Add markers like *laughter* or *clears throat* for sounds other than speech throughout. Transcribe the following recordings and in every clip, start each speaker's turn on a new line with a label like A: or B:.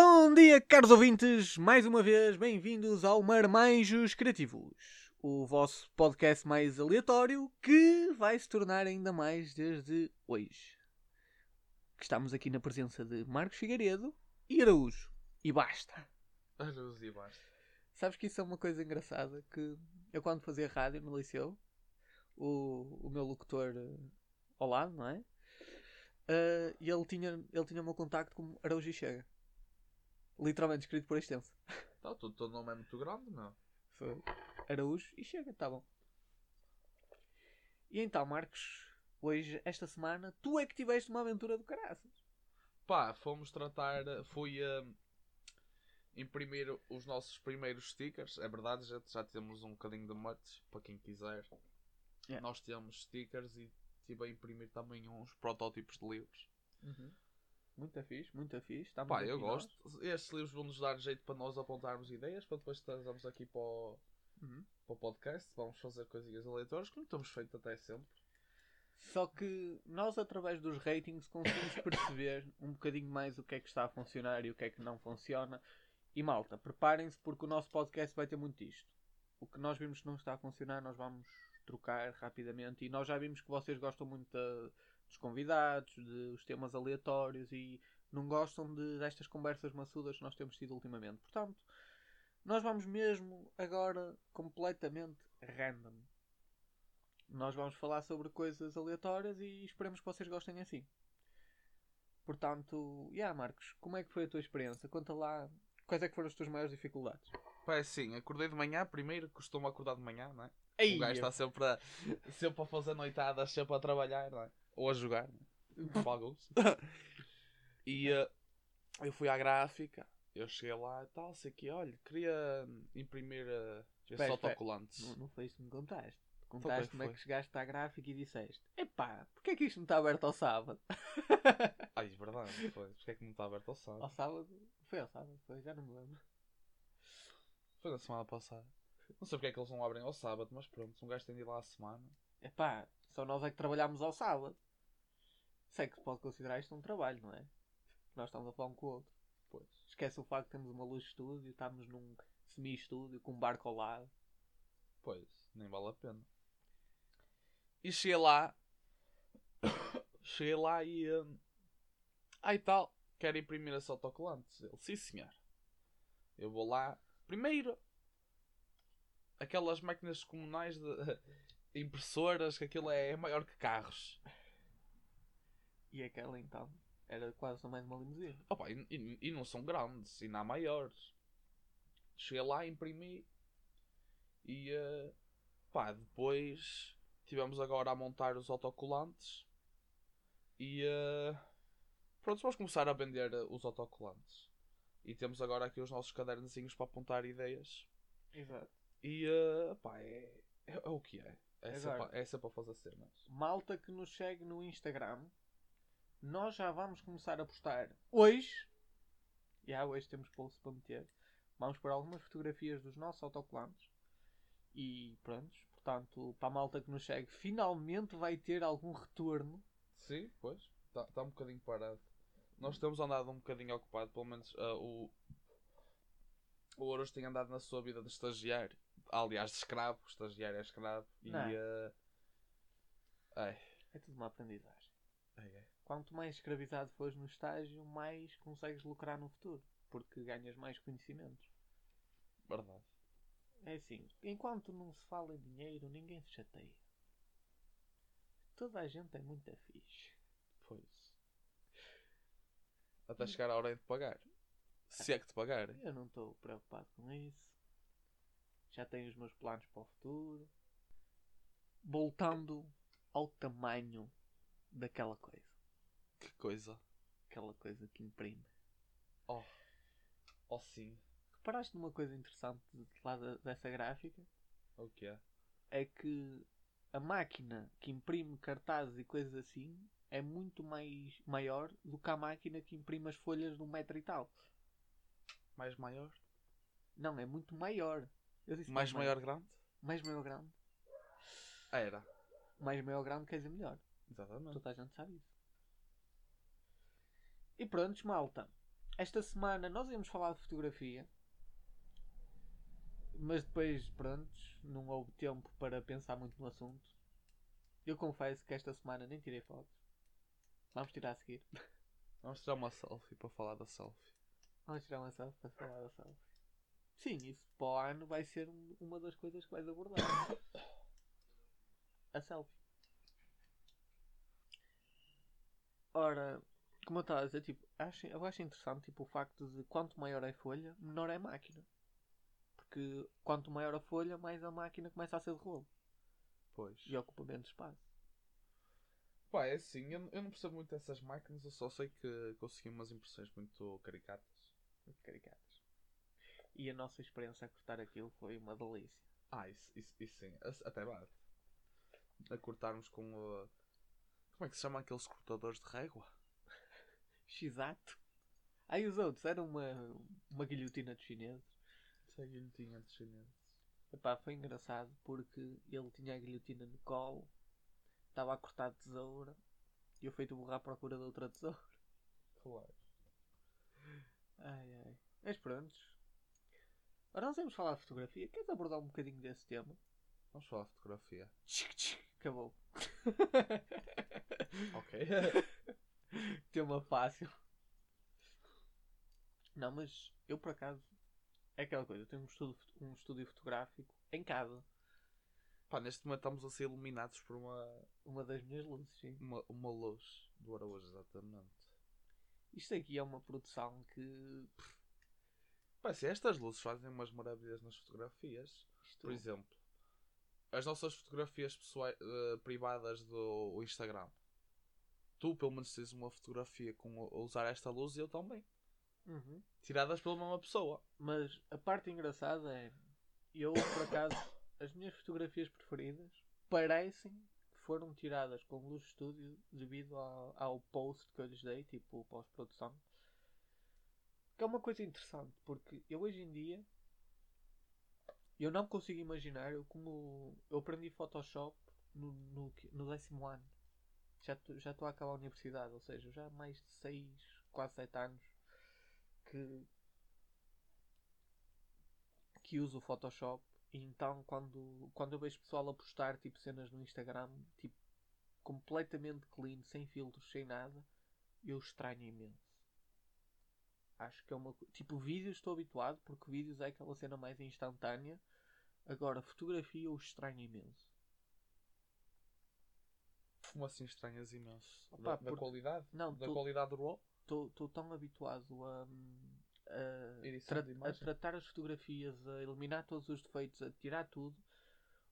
A: Bom dia, caros ouvintes! Mais uma vez, bem-vindos ao Marmanjos Criativos, o vosso podcast mais aleatório que vai se tornar ainda mais desde hoje. Estamos aqui na presença de Marcos Figueiredo e Araújo. E basta!
B: Araújo e basta.
A: Sabes que isso é uma coisa engraçada que eu quando fazia rádio no liceu, o, o meu locutor uh, ao lado, não é? Uh, e ele tinha, ele tinha o meu contacto como Araújo e Chega. Literalmente escrito por extenso.
B: Tá, o teu nome é muito grande, não?
A: Foi. Araújo e chega, tá bom. E então, Marcos, hoje, esta semana, tu é que tiveste uma aventura do caraças.
B: Pá, fomos tratar, fui uh, imprimir os nossos primeiros stickers. É verdade, já, já temos um bocadinho de merch para quem quiser.
A: Yeah.
B: Nós temos stickers e estive a imprimir também uns protótipos de livros.
A: Uhum. Muito fixe, muito fixe. Estamos
B: Pá, eu gosto. Estes livros vão nos dar jeito para nós apontarmos ideias, para depois trazermos aqui para o,
A: Uhum.
B: para o podcast. Vamos fazer coisinhas aleatórias, como temos feito até sempre.
A: Só que nós, através dos ratings, conseguimos *laughs* perceber um bocadinho mais o que é que está a funcionar e o que é que não funciona. E malta, preparem-se porque o nosso podcast vai ter muito disto. O que nós vimos que não está a funcionar, nós vamos trocar rapidamente. E nós já vimos que vocês gostam muito da- dos convidados, dos temas aleatórios e não gostam de, destas conversas maçudas que nós temos tido ultimamente. Portanto, nós vamos mesmo agora completamente random. Nós vamos falar sobre coisas aleatórias e esperemos que vocês gostem assim. Portanto, yeah, Marcos, como é que foi a tua experiência? Conta lá quais é que foram as tuas maiores dificuldades.
B: Pá, é assim, acordei de manhã, primeiro, costumo acordar de manhã, não é?
A: Ei,
B: O gajo está sempre a, sempre a fazer noitadas, sempre a trabalhar, não é? Ou a jogar, não é? Para alguns. E eh, eu fui à gráfica, eu cheguei lá e tal, sei que, olha, queria imprimir uh, esses
A: Espera, espera.
B: autocolantes.
A: Não, não foi isso que me contaste. Contaste como é que chegaste à gráfica e disseste: Epá, porquê é que isto não está aberto ao sábado? *laughs*
B: Ai, é verdade, foi. Porque é que não está aberto ao sábado?
A: Ao sábado? Foi ao sábado, foi, já não me lembro.
B: Foi na semana passada. Não sei porque é que eles não abrem ao sábado, mas pronto, um gajo tem de ir lá à semana.
A: Epá, só nós é que trabalhámos ao sábado. Sei que se pode considerar isto um trabalho, não é? Nós estamos a falar um com o outro.
B: Pois.
A: Esquece o facto de termos uma luz de estúdio, estamos num semi-estúdio com um barco ao lado.
B: Pois, nem vale a pena. E cheguei lá. *coughs* cheguei lá e. Ah, e tal. Quero imprimir esses autocolantes. Ele, sim senhor. Eu vou lá. Primeiro. Aquelas máquinas comunais de *laughs* impressoras, que aquilo é maior que carros.
A: E aquela então era quase também de uma limusine.
B: Opa, e, e- e não são grandes, e não há maiores. Cheguei lá, imprimi e eh, pá, depois tivemos agora a montar os autocolantes e eh, pronto, vamos começar a vender eh, os autocolantes. E temos agora aqui os nossos cadernozinhos para apontar ideias.
A: Exato.
B: E eh, pá, é, é, é o que é. É
A: Agora.
B: sempre, é sempre a fazer cenas.
A: Malta que nos segue no Instagram, nós já vamos começar a postar hoje. Já hoje temos post para meter. Vamos pôr algumas fotografias dos nossos autocolantes. E pronto, portanto, para a malta que nos segue, finalmente vai ter algum retorno.
B: Sim, pois. Está tá um bocadinho parado. Nós temos andado um bocadinho ocupado, pelo menos ah, o. O Ouros tem andado na sua vida de estagiário. Aliás, de escravo. O estagiário é escravo. E.
A: Não.
B: ah, ai,
A: É tudo uma aprendizagem.
B: ai, ai.
A: Quanto mais escravizado fores no estágio, mais consegues lucrar no futuro. Porque ganhas mais conhecimentos.
B: Verdade.
A: É assim, enquanto não se fala em dinheiro, ninguém se chateia. Toda a gente é muito fixe.
B: Pois. Até chegar a hora de pagar. Se é que te pagarem.
A: Eu não estou preocupado com isso. Já tenho os meus planos para o futuro. Voltando ao tamanho daquela coisa.
B: Que coisa.
A: Aquela coisa que imprime.
B: Oh. Oh sim.
A: Reparaste numa coisa interessante lá dessa gráfica?
B: O que é?
A: É que a máquina que imprime cartazes e coisas assim é muito mais maior do que a máquina que imprime as folhas de um metro e tal.
B: Mais maior?
A: Não, é muito maior.
B: Mais maior grande?
A: Mais maior grande.
B: Era.
A: Mais maior grande quer dizer melhor.
B: Exatamente.
A: Toda a gente sabe isso. E pronto, malta. esta semana nós íamos falar de fotografia. Mas depois, pronto, não houve tempo para pensar muito no assunto. Eu confesso que esta semana nem tirei fotos. Vamos tirar a seguir. *laughs*
B: Vamos tirar uma selfie para falar da selfie.
A: Vamos tirar uma selfie para falar da selfie. Sim, isso para o ano vai ser um- uma das coisas que vais abordar. *coughs* A selfie. Ora, como eu estava a dizer, tipo, acho, eu acho interessante tipo, o facto de quanto maior é a folha, menor é a máquina. Porque quanto maior a folha, mais a máquina começa a ser de rolo.
B: Pois.
A: E ocupa menos espaço.
B: Pá, é assim, eu, eu não percebo muito dessas máquinas, eu só sei que consegui umas impressões muito caricatas.
A: Muito caricatas. E a nossa experiência a cortar aquilo foi uma delícia.
B: Ah, isso, isso, isso sim, até bate. A cortarmos com o. Como é que se chama aqueles cortadores de régua? *laughs*
A: Exato. Aí os outros eram uma, uma guilhotina dos chineses.
B: Isso é guilhotina de chineses.
A: Epá, foi engraçado porque ele tinha a guilhotina no colo, estava a cortar tesoura e eu feito burro à procura de outra tesoura.
B: Claro.
A: Ai ai. Mas prontos. Ora, nós vamos falar de fotografia. Queres abordar um bocadinho desse tema?
B: Vamos falar de fotografia.
A: Tchic, tchic. Acabou.
B: Ok. *laughs*
A: tema fácil. Não, mas eu por acaso é aquela coisa, eu tenho um, estudo, um estúdio fotográfico em casa.
B: Pá, neste momento estamos a ser iluminados por uma,
A: Uma das minhas luzes, sim.
B: uma, uma luz do Araújo, exatamente.
A: Isto aqui é uma produção que.
B: Pá, se estas luzes fazem umas maravilhas nas fotografias.
A: Isto,
B: Por exemplo, as nossas fotografias pessoais, eh, privadas do Instagram. Tu, pelo menos, tens uma fotografia com a usar esta luz e eu também.
A: Uhum.
B: Tiradas pela mesma pessoa.
A: Mas a parte engraçada é. Eu, por acaso, *coughs* as minhas fotografias preferidas parecem que foram tiradas com luz de estúdio devido ao, ao post que eu lhes dei, tipo pós-produção. Que é uma coisa interessante, porque eu hoje em dia. Eu não consigo imaginar eu como. Eu aprendi Photoshop no, no, no décimo ano. Já estou já a acabar a universidade, ou seja, já há mais de 6, quase 7 anos que que uso o Photoshop e então quando, quando eu vejo pessoal a postar tipo cenas no Instagram tipo completamente clean, sem filtros, sem nada, eu estranho imenso. Acho que é uma tipo vídeos estou habituado porque vídeos é aquela cena mais instantânea. Agora fotografia eu estranho imenso.
B: Como assim estranhas imenso?
A: Opa,
B: da, da
A: porque-
B: qualidade?
A: Não,
B: Da
A: tu-
B: qualidade do RAW?
A: Estou tão habituado a, a, tra- a tratar as fotografias, a eliminar todos os defeitos, a tirar tudo.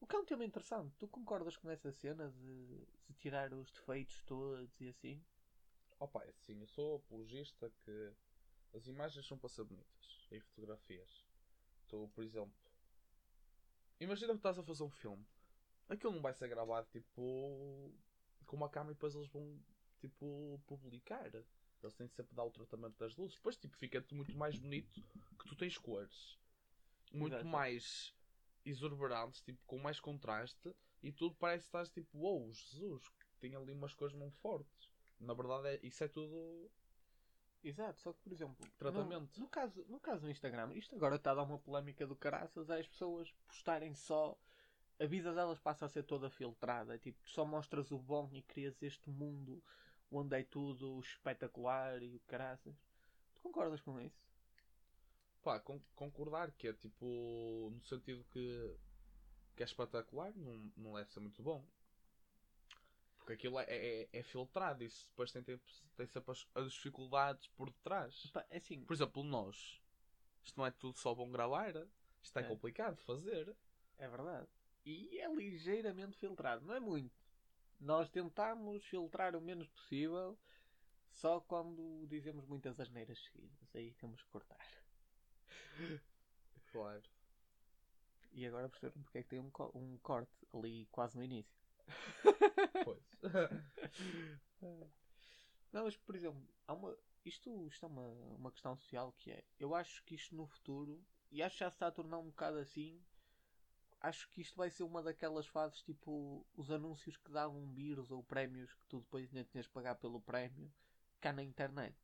A: O que é um tema interessante. Tu concordas com essa cena de, de tirar os defeitos todos e assim?
B: Opa, é assim, eu sou apologista que as imagens são para ser bonitas em fotografias. Tu, por exemplo, imagina que estás a fazer um filme. Aquilo não vai ser gravado tipo com uma câmera e depois eles vão tipo publicar. Eles têm de sempre dar o tratamento das luzes. Depois tipo, fica-te muito mais bonito que tu tens cores. Muito
A: Exato.
B: mais exorbitantes, tipo, com mais contraste e tudo parece que estás tipo, uou, Jesus, tem ali umas cores muito fortes. Na verdade, é, isso é tudo.
A: Exato, só que por exemplo,
B: Tratamento.
A: No, no caso, no caso do Instagram, isto agora está a dar uma polémica do caraças, é as pessoas postarem só. A vida delas passa a ser toda filtrada. Tipo, tu só mostras o bom e crias este mundo onde é tudo espetacular e o caraças. Tu concordas com isso?
B: Pá, con- concordar que é tipo. No sentido que. que é espetacular, não, não deve ser muito bom. Porque aquilo é, é, é filtrado, isso depois tem, tem, tem sempre as, as dificuldades por detrás.
A: Pá, é assim,
B: Por exemplo, nós. Isto não é tudo só bom gravar. Isto é,
A: É.
B: complicado de fazer.
A: é verdade. E é ligeiramente filtrado, não é muito. Nós tentamos filtrar o menos possível, só quando dizemos muitas asneiras seguidas. Aí temos que cortar.
B: Claro.
A: E agora perceberam porque é que tem um, co- um corte ali quase no início.
B: Pois. *laughs*
A: Não, mas por exemplo, há uma, isto, isto é uma, uma questão social que é. Eu acho que isto no futuro, e acho que já se está a tornar um bocado assim. Acho que isto vai ser uma daquelas fases tipo os anúncios que davam birros ou prémios que tu depois ainda tinhas de pagar pelo prémio cá na internet.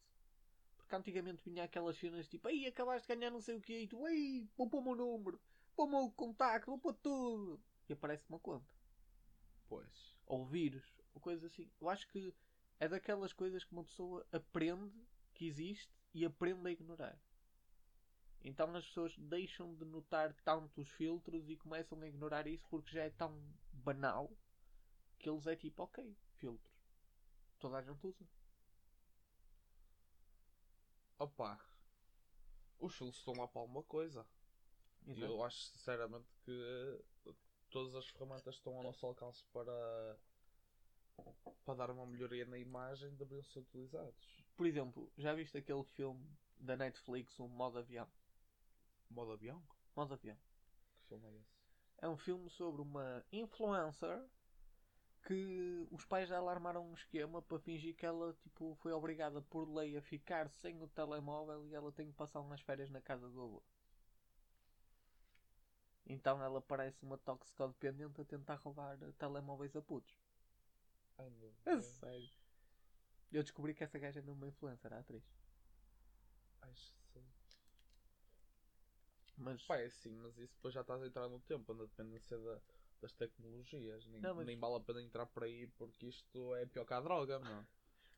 A: Porque antigamente vinha aquelas cenas tipo, ei, acabaste de ganhar não sei o que, e tu, ei, vou pôr o meu número, vou pôr o meu contacto, vou pôr tudo. E aparece uma conta.
B: Pois.
A: Ou vírus, ou coisas assim. Eu acho que é daquelas coisas que uma pessoa aprende que existe e aprende a ignorar. Então as pessoas deixam de notar tanto os filtros e começam a ignorar isso porque já é tão banal que eles é tipo, ok, filtros. Toda a gente usa.
B: Opa. Os filtros estão lá para alguma coisa. E
A: Exato.
B: eu acho sinceramente que eh, todas as ferramentas estão ao nosso alcance para, para dar uma melhoria na imagem deveriam ser utilizados.
A: Por exemplo, já viste aquele filme da Netflix, o Modo Avião?
B: Modo avião?
A: Modo Avião.
B: Que filme é esse?
A: É um filme sobre uma influencer que os pais dela armaram um esquema para fingir que ela tipo, foi obrigada por lei a ficar sem o telemóvel e ela tem que passar umas férias na casa do avô. Então ela parece uma toxicodependente a tentar roubar telemóveis a putos.
B: Ai meu
A: É
B: Deus.
A: sério. Eu descobri que essa gaja não é uma influencer, a atriz.
B: Ai, sei.
A: Mas
B: Pá, é assim, mas isso depois já estás a entrar no tempo, na dependência da- das tecnologias. Nem,
A: Não, mas-
B: nem vale a pena entrar por aí porque isto é pior que a droga, mano.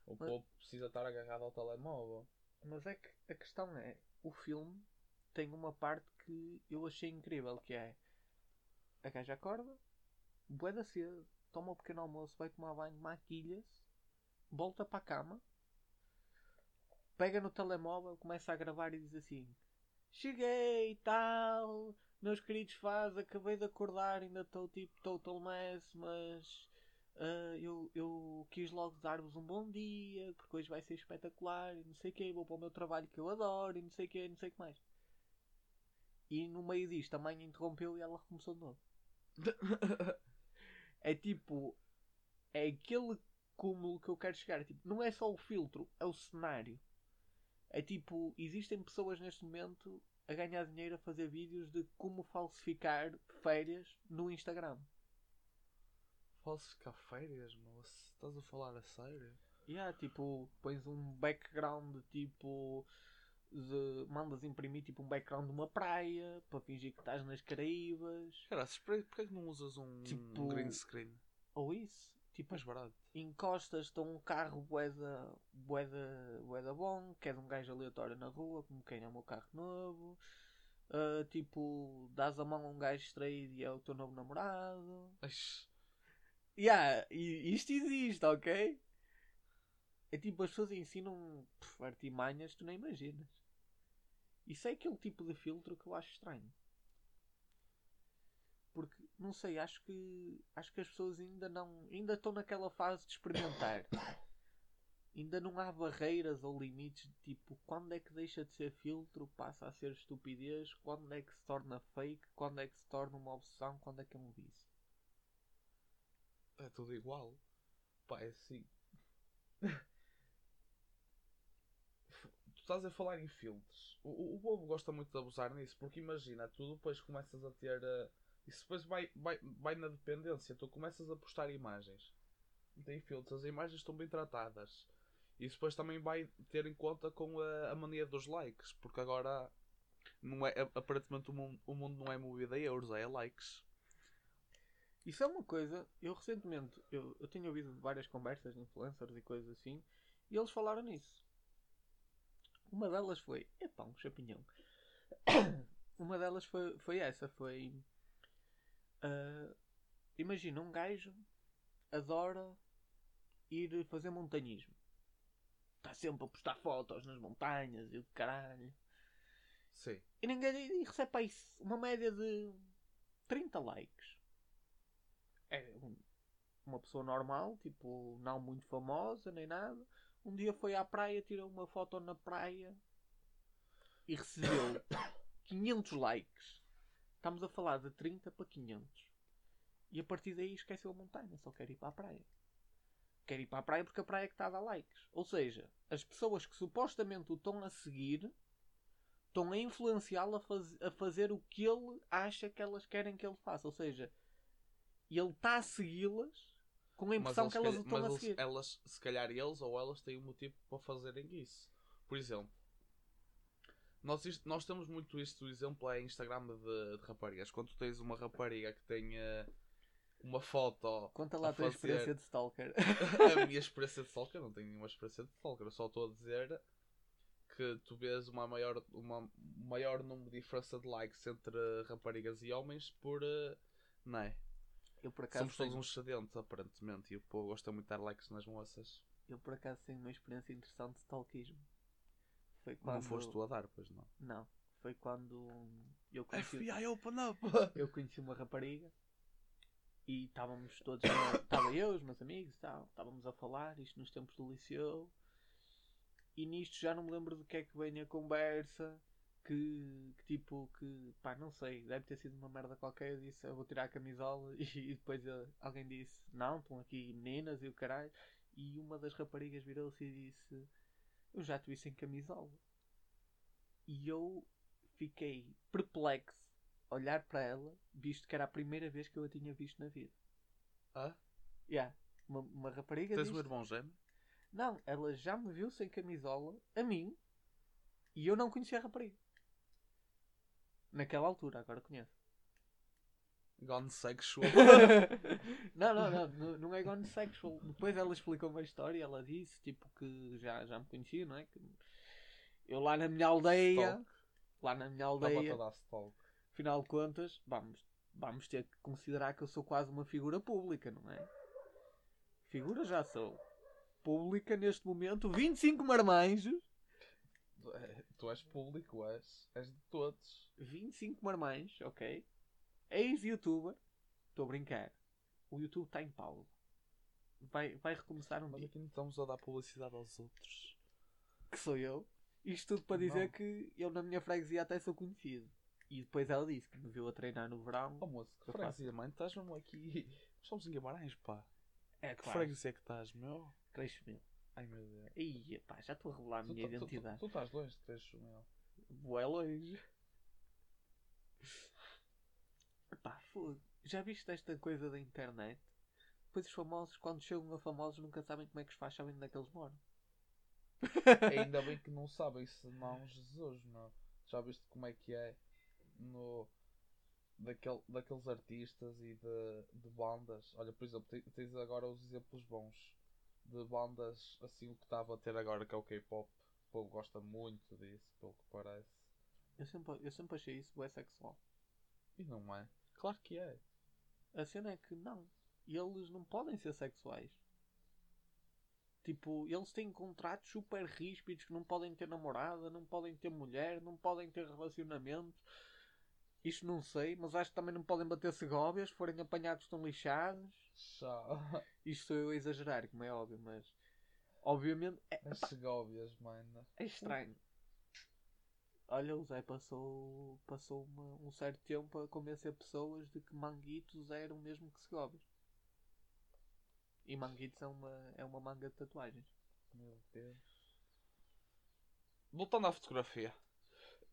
B: O
A: Mas-
B: povo precisa estar agarrado ao telemóvel.
A: Mas é que a questão é, o filme tem uma parte que eu achei incrível, que é a gaja acorda, bué da cedo, toma um pequeno almoço, vai tomar banho, maquilha-se, volta para a cama, pega no telemóvel, começa a gravar e diz assim Cheguei tal, meus queridos fãs, acabei de acordar, ainda estou tipo total mess, mas ah, eu, eu quis logo dar-vos um bom dia, porque hoje vai ser espetacular, e não sei o que, vou para o meu trabalho que eu adoro, e não sei o que, não sei o que mais. E no meio disto a mãe interrompeu e ela recomeçou de novo. *laughs* É tipo, é aquele cúmulo que eu quero chegar. É tipo, não é só o filtro, é o cenário. É tipo, existem pessoas neste momento a ganhar dinheiro a fazer vídeos de como falsificar férias no Instagram.
B: Falsificar férias, moço? Estás a falar a sério?
A: E há tipo, pões um background tipo. De, mandas imprimir tipo um background de uma praia para fingir que estás nas Caraíbas.
B: Cara, porquê que não usas um
A: Tipo-
B: green screen?
A: Ou isso. Tipo,
B: Mais barato.
A: encostas a um carro boeda, boeda, boeda bom, que é de um gajo aleatório na rua, como quem é o meu carro novo. Ah, tipo, dás a mão a um gajo distraído e é o teu novo namorado.
B: Eish,
A: Yeah, isto existe, ok? É tipo, as pessoas ensinam pff, artimanhas tu nem imaginas. Isso é aquele tipo de filtro que eu acho estranho. Porque, não sei, acho que acho que as pessoas ainda não. ainda estão naquela fase de experimentar. *coughs* ainda não há barreiras ou limites de tipo quando é que deixa de ser filtro, passa a ser estupidez, quando é que se torna fake, quando é que se torna uma obsessão, quando é que é um vício.
B: é tudo igual. Pá, é assim. *laughs* estás a falar em filtros. O, povo gosta muito de abusar nisso, porque imagina, tu depois começas a ter. eh, isso depois vai, vai, vai na dependência. Tu começas a postar imagens. Tem filtros, as imagens estão bem tratadas. Isso depois também vai ter em conta com a, a mania dos likes, porque agora não é, aparentemente o mundo, o mundo não é movido a euros, é a likes.
A: Isso é uma coisa, eu recentemente, eu, eu tenho ouvido várias conversas de influencers e coisas assim, e eles falaram nisso. Uma delas foi, epá, um chapinhão. *coughs* Uma delas foi, foi essa, foi... ah, imagina, um gajo adora ir fazer montanhismo. Está sempre a postar fotos nas montanhas e o caralho.
B: Sim.
A: E ninguém e recebe aí uma média de 30 likes. É um- uma pessoa normal, tipo, não muito famosa nem nada. Um dia foi à praia, tirou uma foto na praia e recebeu *coughs* 500 likes. Estamos a falar de 30 para 500. E a partir daí esqueceu a montanha, só quer ir para a praia. Quer ir para a praia porque a praia é que está a dar likes. Ou seja, as pessoas que supostamente o estão a seguir estão a influenciá-lo a, faz- a fazer o que ele acha que elas querem que ele faça. Ou seja, ele está a segui-las com a impressão que elas estão a seguir.
B: elas, se calhar eles ou elas têm um motivo para fazerem isso. Por exemplo, Nós, isto- nós temos muito isto, o exemplo é Instagram de, de raparigas. Quando tu tens uma rapariga que tenha uma foto
A: Conta lá
B: a
A: a tua
B: fazer-
A: experiência de stalker. *laughs*
B: a *laughs* minha experiência de stalker, não tenho nenhuma experiência de stalker, eu só estou a dizer que tu vês uma maior, uma maior número de diferença de likes entre raparigas e homens por. eh, Não é?
A: Eu por acaso,
B: Somos todos
A: tenho,
B: uns sedentos, aparentemente, e o povo gosta muito de dar likes nas moças.
A: eu por acaso tenho uma experiência interessante de stalkismo. Foi
B: Não
A: quando.
B: foste tu a dar, pois não.
A: Não. Foi quando eu conheci,
B: open up! *laughs*
A: eu conheci uma rapariga e estávamos todos. na- *coughs* Estava eu, os meus amigos e tal. Estávamos a falar, isto nos tempos do liceu. E nisto já não me lembro do que é que vem a conversa. Que, que tipo, que pá, não sei, deve ter sido uma merda qualquer. Eu disse, eu vou tirar a camisola. *laughs* E, depois eh, alguém disse, não, estão aqui meninas e o caralho. E uma das raparigas virou-se e disse, eu já te vi sem camisola. E eu fiquei perplexo olhar para ela, visto que era a primeira vez que eu a tinha visto na vida.
B: Ah?
A: Yeah. Uma, uma rapariga
B: Tens
A: disse,
B: um irmão gêmeo?
A: não, ela já me viu sem camisola, a mim, e eu não conhecia a rapariga. Naquela altura, agora conheço.
B: Gone sexual. *laughs*
A: não, não, não, não, não é gone sexual. Depois ela explicou uma história, ela disse, tipo, que já, já me conhecia, não é? Que eu lá na minha aldeia,
B: Stalk.
A: lá na minha aldeia, afinal de contas, vamos, vamos ter que considerar que eu sou quase uma figura pública, não é? Figura já sou. Pública neste momento, 25 marmanjos.
B: É- Tu és público, és. És de todos.
A: 25 marmães, ok? Ex-youtuber. Estou a brincar. O YouTube está em pausa. Vai, vai recomeçar um
B: Mas
A: dia.
B: aqui não estamos a dar publicidade aos outros.
A: Que sou eu. Isto tudo para dizer
B: Não.
A: que eu na minha freguesia até sou conhecido. E depois ela disse que me viu a treinar no verão.
B: Oh moço, que
A: Eu
B: freguesia, mãe? Estás mesmo aqui. Estamos em Guimarães, pá.
A: É
B: Que
A: claro.
B: freguesia é que estás, meu?
A: 3 mil.
B: Ai meu Deus.
A: Ih, pá, já estou a revelar a
B: Tu,
A: minha
B: tu- tu-
A: identidade.
B: tu estás longe de 3 mil.
A: Bué longe. Pá, fogo. Já viste esta coisa da internet? Depois os famosos, quando chegam a famosos, nunca sabem como é que os faz, sabem onde é que eles moram.
B: Ainda bem que não sabem se não Jesus, meu. Já viste como é que é no daquele, daqueles artistas e de, de bandas. Olha, por exemplo, te- tens agora os exemplos bons de bandas assim o que estava a ter agora que é o K-pop. O povo gosta muito disso, pelo que parece.
A: Eu sempre, eu sempre achei isso bué sexual.
B: E não é? Claro que é.
A: A cena é que não. Eles não podem ser sexuais. Tipo, eles têm contratos super ríspidos que não podem ter namorada, não podem ter mulher, não podem ter relacionamento. Isto não sei, mas acho que também não podem bater segóvias, se forem apanhados estão lixados.
B: Já. *laughs*
A: Isto sou eu a exagerar, como é óbvio, mas obviamente é,
B: As Segóvias, mano.
A: é estranho. Olha, o Zé passou, passou uma- um certo tempo a convencer pessoas de que manguitos eram mesmo que segóvias. E manguitos é uma, é uma manga de tatuagens.
B: Meu Deus. Voltando à fotografia.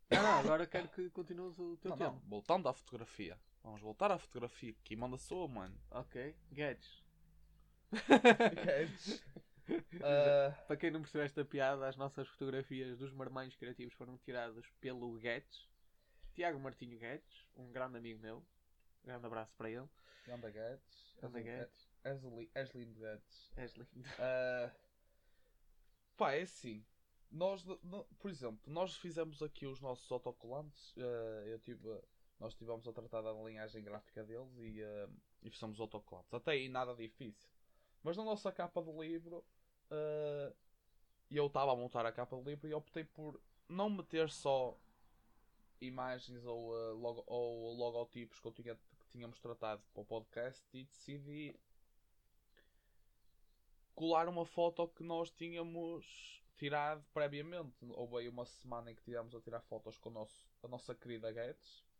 A: Não, agora quero que continues o teu
B: Não,
A: tema.
B: não, voltando à fotografia. Vamos voltar à fotografia. Que manda sou, mano.
A: Ok, Guedes. *laughs*
B: Ah,
A: Para quem não percebeu esta piada, as nossas fotografias dos marmanhos criativos foram tiradas pelo Guedes, Tiago Martinho Guedes, um grande amigo meu. Grande abraço para ele.
B: Ganda Guedes.
A: Ganda Guedes.
B: És, li- és lindo, Guedes.
A: És lindo.
B: Ah, pá, é assim. Nós, por exemplo, nós fizemos aqui os nossos autocolantes. ah, eu tive, nós estivemos a tratar da linhagem gráfica deles e, ah, e fizemos. Até aí nada difícil. Mas na nossa capa do livro, ah, eu estava a montar a capa do livro e optei por não meter só imagens ou, ah, logo, ou logotipos que, eu tinha, que tínhamos tratado para o podcast e decidi colar uma foto que nós tínhamos tirado previamente. Houve aí uma semana em que tivemos a tirar fotos com nosso, a nossa querida Guedes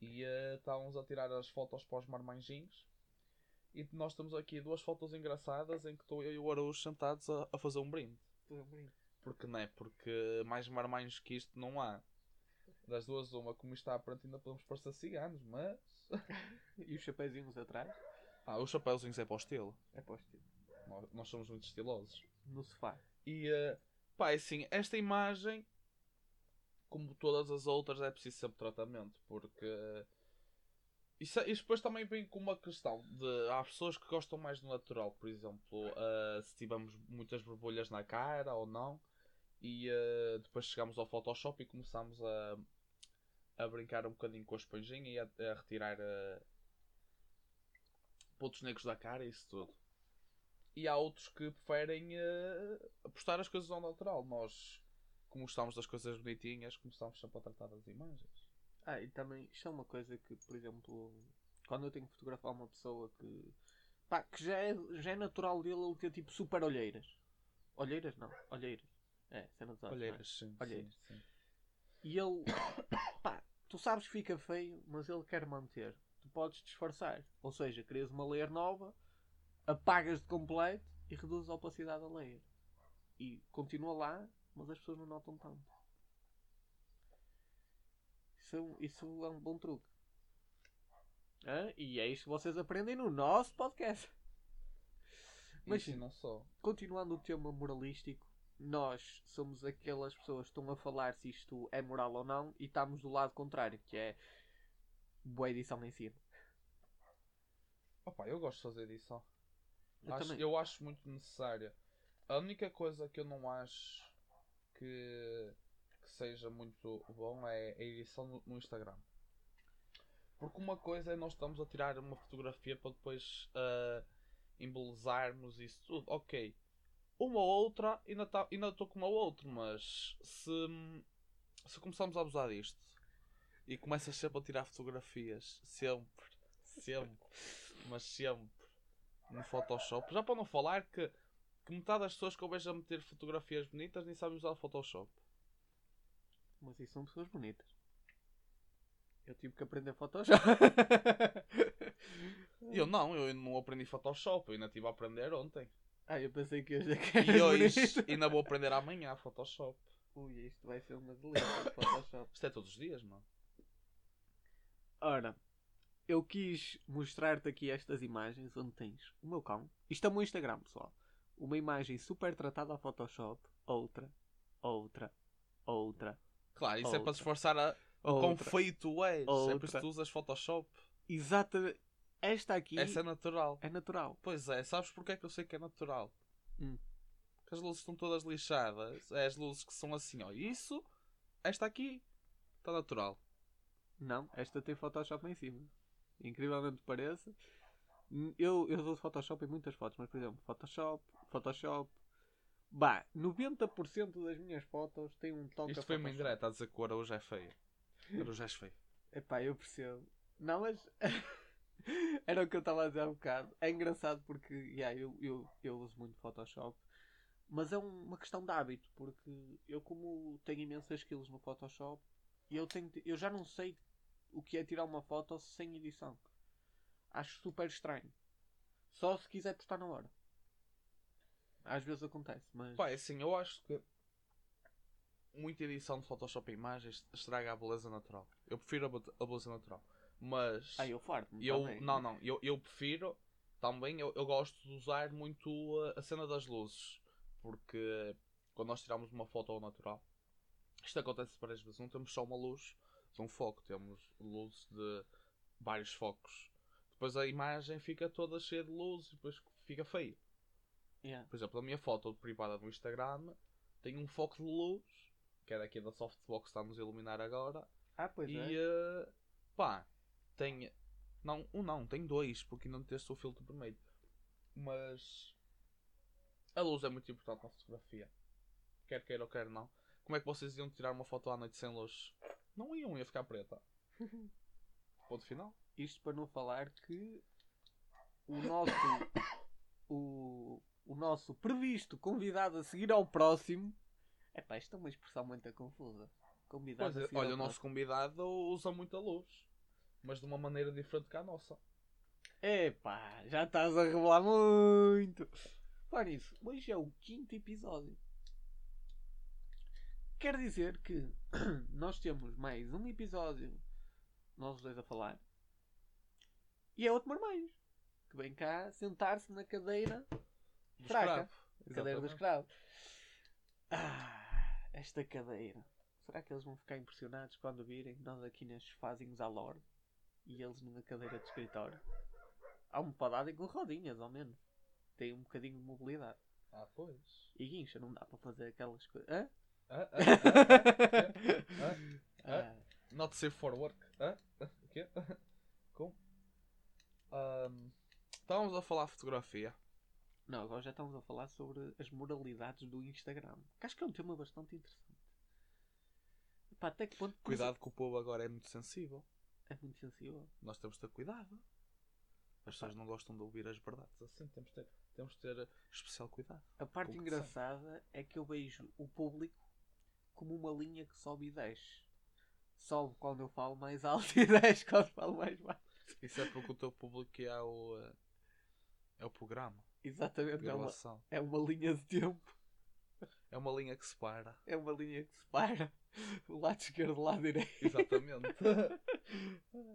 B: e eh, estávamos a tirar as fotos para os marmanjinhos. E nós temos aqui duas fotos engraçadas em que estou eu e o Araújo sentados a, a fazer um brinde. Porque não é? Porque mais marmanjos que isto não há. Das duas, uma, como está à frente, ainda podemos parecer ciganos, mas. *laughs*
A: E os chapéuzinhos atrás?
B: Ah, os chapéuzinhos é para o estilo.
A: É para o estilo.
B: Nós, nós somos muito estilosos.
A: No sofá.
B: E eh, pá, é assim, esta imagem como todas as outras, é preciso sempre tratamento, porque isso, isso depois também vem com uma questão de há pessoas que gostam mais do natural, por exemplo, uh, se tivermos muitas borbulhas na cara ou não, e uh, depois chegamos ao Photoshop e começamos a, a brincar um bocadinho com a esponjinha e a, a retirar uh, pontos negros da cara e isso tudo. E há outros que preferem uh, apostar as coisas ao natural. Nós, como gostamos das coisas bonitinhas, começamos sempre a tratar das imagens.
A: Ah, e também, isto é uma coisa que, por exemplo, quando eu tenho que fotografar uma pessoa que, pá, que já é, já é natural dele ele ter tipo super olheiras. Olheiras não, olheiras. É, cena dos olhos, é?
B: Olheiras, sim.
A: Olheiras.
B: sim, sim.
A: E ele, *coughs* pá, tu sabes que fica feio, mas ele quer manter. Tu podes disfarçar. Ou seja, crias uma layer nova, apagas de completo e reduzes a opacidade da layer. E continua lá, mas as pessoas não notam tanto. Isso é um, isso é um bom truque. Hã? E é isto que vocês aprendem no nosso podcast. Mas
B: Mas não só.
A: continuando o tema moralístico, nós somos aquelas pessoas que estão a falar se isto é moral ou não e estamos do lado contrário, que é boa edição em cima.
B: Opa, eu gosto de fazer edição.
A: Eu
B: Acho- eu acho muito necessária. A única coisa que eu não acho que, que seja muito bom é a edição no, Instagram. Porque uma coisa é nós estamos a tirar uma fotografia para depois ah, embelezarmos isso tudo. Ok. Uma ou outra ainda tá- estou com uma ou outra, mas se, se começarmos a abusar disto e começas sempre a tirar fotografias, sempre, sempre, mas sempre no Photoshop. Já para não falar que, que metade das pessoas que eu vejo a meter fotografias bonitas nem sabem usar o Photoshop.
A: Mas isso são pessoas bonitas. Eu tive que aprender Photoshop. *laughs*
B: Eu não, eu não aprendi Photoshop, eu ainda estive a aprender ontem.
A: ah, eu pensei que hoje é que
B: E hoje ainda vou aprender amanhã Photoshop.
A: Ui, isto vai ser uma delícia. *coughs* Photoshop.
B: Isto é todos os dias, mano.
A: Ora, eu quis mostrar-te aqui estas imagens onde tens o meu cão. Isto é o meu Instagram, pessoal. Uma imagem super tratada a Photoshop. Outra, outra, outra,
B: Claro, isso é para
A: Outra.
B: disfarçar a quão
A: outra.
B: feio tu és. É por isso
A: Outra.
B: que tu usas Photoshop.
A: Exatamente. Esta aqui
B: Essa é natural.
A: é natural.
B: Pois é, sabes porque é que eu sei que é natural?
A: Hum.
B: Porque as luzes estão todas lixadas. É as luzes que são assim, ó. Isso, esta aqui, está natural.
A: Não, esta tem Photoshop em cima. Incrivelmente pareça. Eu, eu uso Photoshop em muitas fotos, mas por exemplo, Photoshop, Photoshop. Bah, 90% das minhas fotos têm um toque
B: Isto foi uma indireta a dizer que o Araújo é feio. Araújo és feio.
A: Epá, eu percebo. Não, mas. *laughs* Era o que eu estava a dizer há um bocado. É engraçado porque yeah, eu, eu, eu uso muito Photoshop. Mas é um- uma questão de hábito. Porque eu, como tenho imensas skills no Photoshop, eu, tenho, eu já não sei o que é tirar uma foto sem edição. Acho super estranho. Só se quiser postar na hora. Às vezes acontece, mas.
B: Pá, é assim, eu acho que muita edição de Photoshop em imagens estraga a beleza natural. Eu prefiro a be- a beleza natural. Mas
A: Ah, eu farto-me.
B: eu,
A: também.
B: não, não, eu, eu prefiro também, eu, eu gosto de usar muito a, a cena das luzes. Porque quando nós tiramos uma foto ao natural, isto acontece várias vezes, não temos só uma luz de um foco, temos luzes de vários focos. Depois a imagem fica toda cheia de luz e depois fica feio.
A: Yeah.
B: Por exemplo, a minha foto privada no Instagram tem um foco de luz, que é daqui da softbox que está-nos a iluminar agora.
A: Ah, pois
B: e
A: é.
B: eh, pá, tem. Não, um não, tem dois, porque ainda não teste o filtro primeiro. Mas a luz é muito importante na fotografia. Quer queira ou quer não. Como é que vocês iam tirar uma foto à noite sem luz? Não iam, ia ficar preta. *laughs* Ponto final.
A: Isto para não falar que o nosso o, o nosso previsto convidado a seguir ao próximo Epá, isto é uma expressão muito confusa. Convidado
B: Pois
A: a
B: é,
A: seguir
B: olha, o nosso convidado usa muita luz. Mas de uma maneira diferente que a nossa.
A: Epá, já estás a revelar muito. Falar nisso, hoje é o quinto episódio. Quer dizer que *clears throat* nós temos mais um episódio, nós os dois a falar, e é outro marmanjo, que vem cá sentar-se na cadeira
B: Do
A: Fraca.
B: escravo.
A: Cadeira do escravo. Ah, esta cadeira. Será que eles vão ficar impressionados quando virem nós aqui nas fazemos à lore e eles numa cadeira de escritório? Há uma podada com rodinhas, ao menos. Tem um bocadinho de mobilidade.
B: Ah, pois.
A: E guincha, não dá para fazer aquelas coisas. Hã?
B: Ah, ah, ah, ah, ah.
A: Ah,
B: Not safe for work. Hã? O quê? Como? Estávamos a falar fotografia.
A: Não, agora já estamos a falar sobre as moralidades do Instagram. Que acho que é um tema bastante interessante. Pá, até que ponto.
B: Cuidado que o povo agora é muito sensível.
A: É muito sensível.
B: Nós temos de ter cuidado. As pessoas não gostam de ouvir as verdades assim. Temos de ter, temos de ter especial cuidado.
A: A parte engraçada é que eu vejo o público como uma linha que sobe e desce. Sobe quando eu falo mais alto e *laughs* desce quando falo mais baixo.
B: Isso é porque o teu público é o, eh, é o programa.
A: Exatamente. É uma, é uma linha de tempo.
B: É uma linha que separa.
A: É uma linha que separa o lado esquerdo do lado direito.
B: Exatamente. *laughs*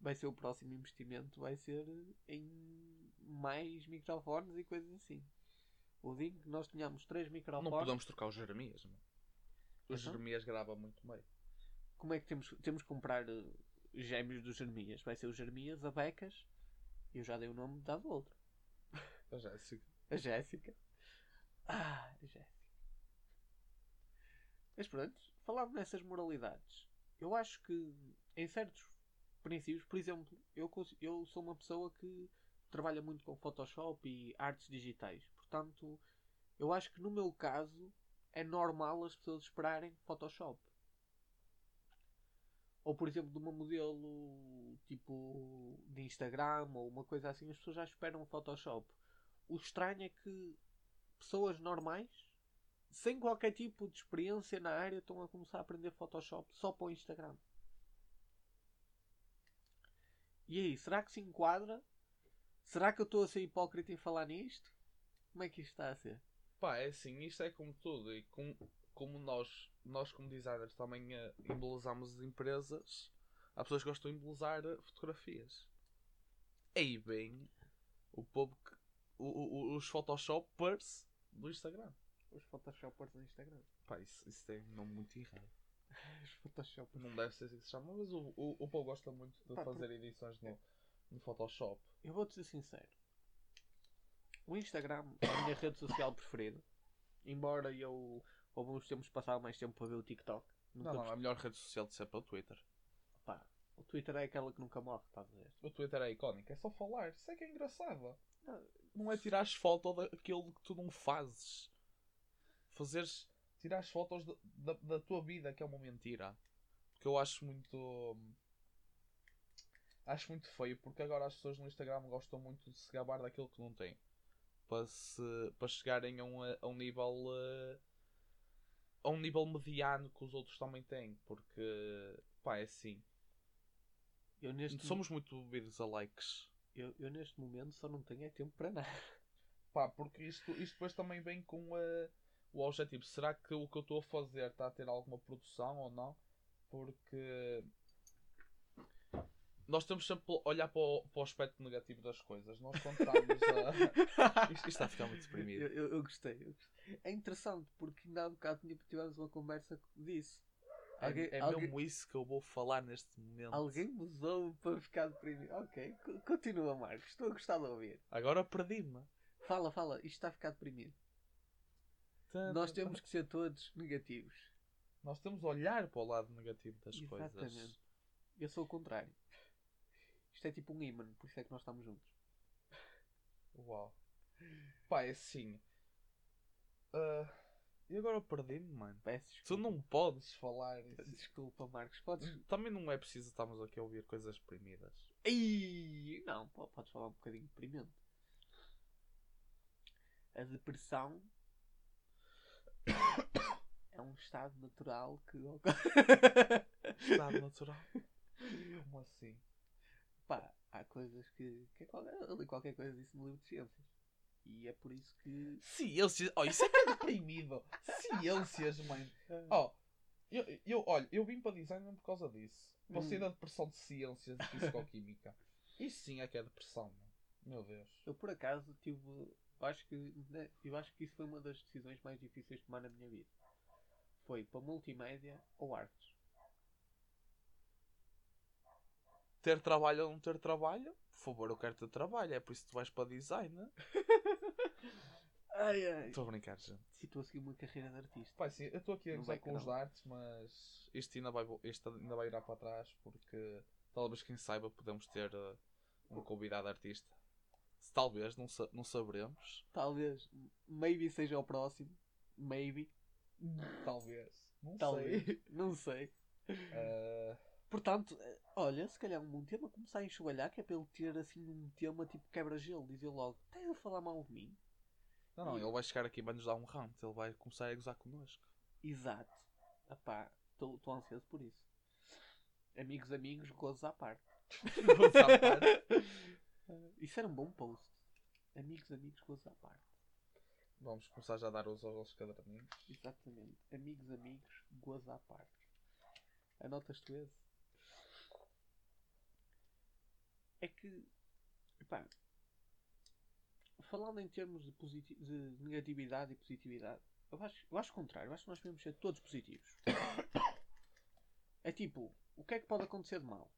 A: Vai ser o próximo investimento, vai ser em mais microfones e coisas assim. O dia que nós tenhamos três
B: não
A: microfones,
B: podemos trocar o Jeremias. mano. O
A: Então?
B: Jeremias grava muito bem.
A: como é que temos, temos que comprar eh, gêmeos dos Jeremias? Vai ser o Jeremias, a Becas, eu já dei o nome dado outro.
B: A Jéssica.
A: A Jéssica. Ah, a Jéssica. Mas pronto, falando nessas moralidades, eu acho que em certos princípios, por exemplo, eu, eu sou uma pessoa que trabalha muito com Photoshop e artes digitais. Portanto, eu acho que no meu caso é normal as pessoas esperarem Photoshop. Ou por exemplo, de uma modelo tipo de Instagram ou uma coisa assim, as pessoas já esperam Photoshop. O estranho é que pessoas normais, sem qualquer tipo de experiência na área, estão a começar a aprender Photoshop só para o Instagram. E aí, será que se enquadra? Será que eu estou a ser hipócrita em falar nisto? Como é que isto está a ser?
B: Pá, é assim, isto é como tudo. E com, como nós, nós, como designers, também eh, embelezamos as empresas, há pessoas que gostam de embelezar eh, fotografias. Aí vem o povo que. O- o- os Photoshoppers do Instagram.
A: Os Photoshopers no Instagram.
B: Pá, isso, isso tem um nome muito errado. *laughs*
A: Os Photoshopers.
B: Não deve ser assim que se chama, mas o, o, o povo gosta muito de
A: Pá,
B: fazer edições no, no Photoshop.
A: Eu vou-te ser sincero. O Instagram é a minha rede social preferida. Embora eu, houve uns tempos, passava mais tempo para ver o TikTok. Nunca
B: Não, não, a melhor rede social de sempre é o Twitter.
A: Pá, o Twitter é aquela que nunca morre, estás a ver?
B: O Twitter é icónico, é só falar. Isso é que é engraçado.
A: Não.
B: É tirar as fotos daquilo que tu não fazes. Fazeres. Tirar as fotos da, da, da tua vida, que é uma mentira. Porque eu acho muito. Acho muito feio, porque agora as pessoas no Instagram gostam muito de se gabar daquilo que não têm. Para, se, para chegarem a um, a um nível. eh, a um nível mediano que os outros também têm. Porque. pá, é assim.
A: Eu neste,
B: Somos muito movidos a likes.
A: Eu, eu neste momento só não tenho é tempo para nada.
B: Pá, porque isto, isto depois também vem com eh, o objetivo. Será que o que eu estou a fazer está a ter alguma produção ou não? Porque nós temos sempre a olhar para o, para o aspecto negativo das coisas. Nós estamos a. *laughs* Isto, está a ficar muito deprimido.
A: Eu, eu, eu gostei, eu gostei. É interessante porque ainda há bocado tinha- tivemos uma conversa disso. Alguém,
B: é é
A: alguém,
B: mesmo isso que eu vou falar neste momento.
A: alguém me usou para ficar deprimido. Ok, co- continua, Marcos. Estou a gostar de ouvir.
B: Agora perdi-me.
A: Fala, fala. Isto está a ficar deprimido. Nós temos que ser todos negativos.
B: Nós temos a olhar para o lado negativo das
A: Exatamente.
B: coisas.
A: Eu sou o contrário. Isto é tipo um imã, por isso é que nós estamos juntos.
B: Uau. Pá, é assim. Ah, e agora perdi-me, mano.
A: Peço
B: Tu
A: desculpa.
B: não podes falar isso.
A: Desculpa, Marcos. Podes.
B: Também não é preciso estarmos aqui a ouvir coisas deprimidas.
A: Ei, não, po- podes falar um bocadinho deprimente. A depressão *coughs* é um estado natural que. *laughs*
B: Estado natural. Como assim?
A: Pá, há coisas que. que é qualquer, eu li qualquer coisa disso no livro de ciências. E é por isso que.
B: Ciências. Oh, isso é que é deprimido. Ciências, mãe. Oh, eu, eu, olha, eu vim para design mesmo por causa disso. Para sair
A: Hum.
B: da depressão de ciências de fisicoquímica. Isso sim é que é depressão, mano. Meu Deus.
A: Eu por acaso tive. Eu acho que. né, Eu acho que isso foi uma das decisões mais difíceis de tomar na minha vida. foi para multimédia ou artes?
B: Ter trabalho ou não ter trabalho? Por favor, eu quero ter trabalho. É por isso que tu vais para design. né? *laughs*
A: Ai ai.
B: Estou a brincar, gente.
A: E estou a seguir uma carreira de artista.
B: Pai, sim, eu estou aqui a gozar com os artes, mas isto ainda, vai, isto ainda vai virar para trás porque talvez quem saiba podemos ter uh, um convidado artista. Se talvez, não, sa- não saberemos.
A: Talvez. Maybe seja o próximo. Maybe.
B: Talvez. Não
A: Talvez.
B: sei.
A: Não sei.
B: Uh,
A: Portanto, eh, olha, se calhar um tema começar a enxovalhar, que é para ele ter assim um tema tipo quebra-gelo, dizer logo, estás a falar mal de mim?
B: não, não,
A: E-
B: ele vai chegar aqui e vai nos dar um round. Ele vai começar a gozar connosco.
A: Exato. Epá, estou ansioso por isso. Amigos, amigos, gozos à parte. *laughs*
B: Gozos à parte. *laughs*
A: Isso era um bom post. Amigos, amigos, gozos à parte.
B: Vamos começar já a dar os aos caderninhos.
A: Exatamente. Amigos, amigos, gozos à parte. Anotas tu esse? É que, epá, falando em termos de, de negatividade e positividade, eu acho, eu acho o contrário. Eu acho que nós devemos ser todos positivos. *coughs* É tipo, o que é que pode acontecer de mal?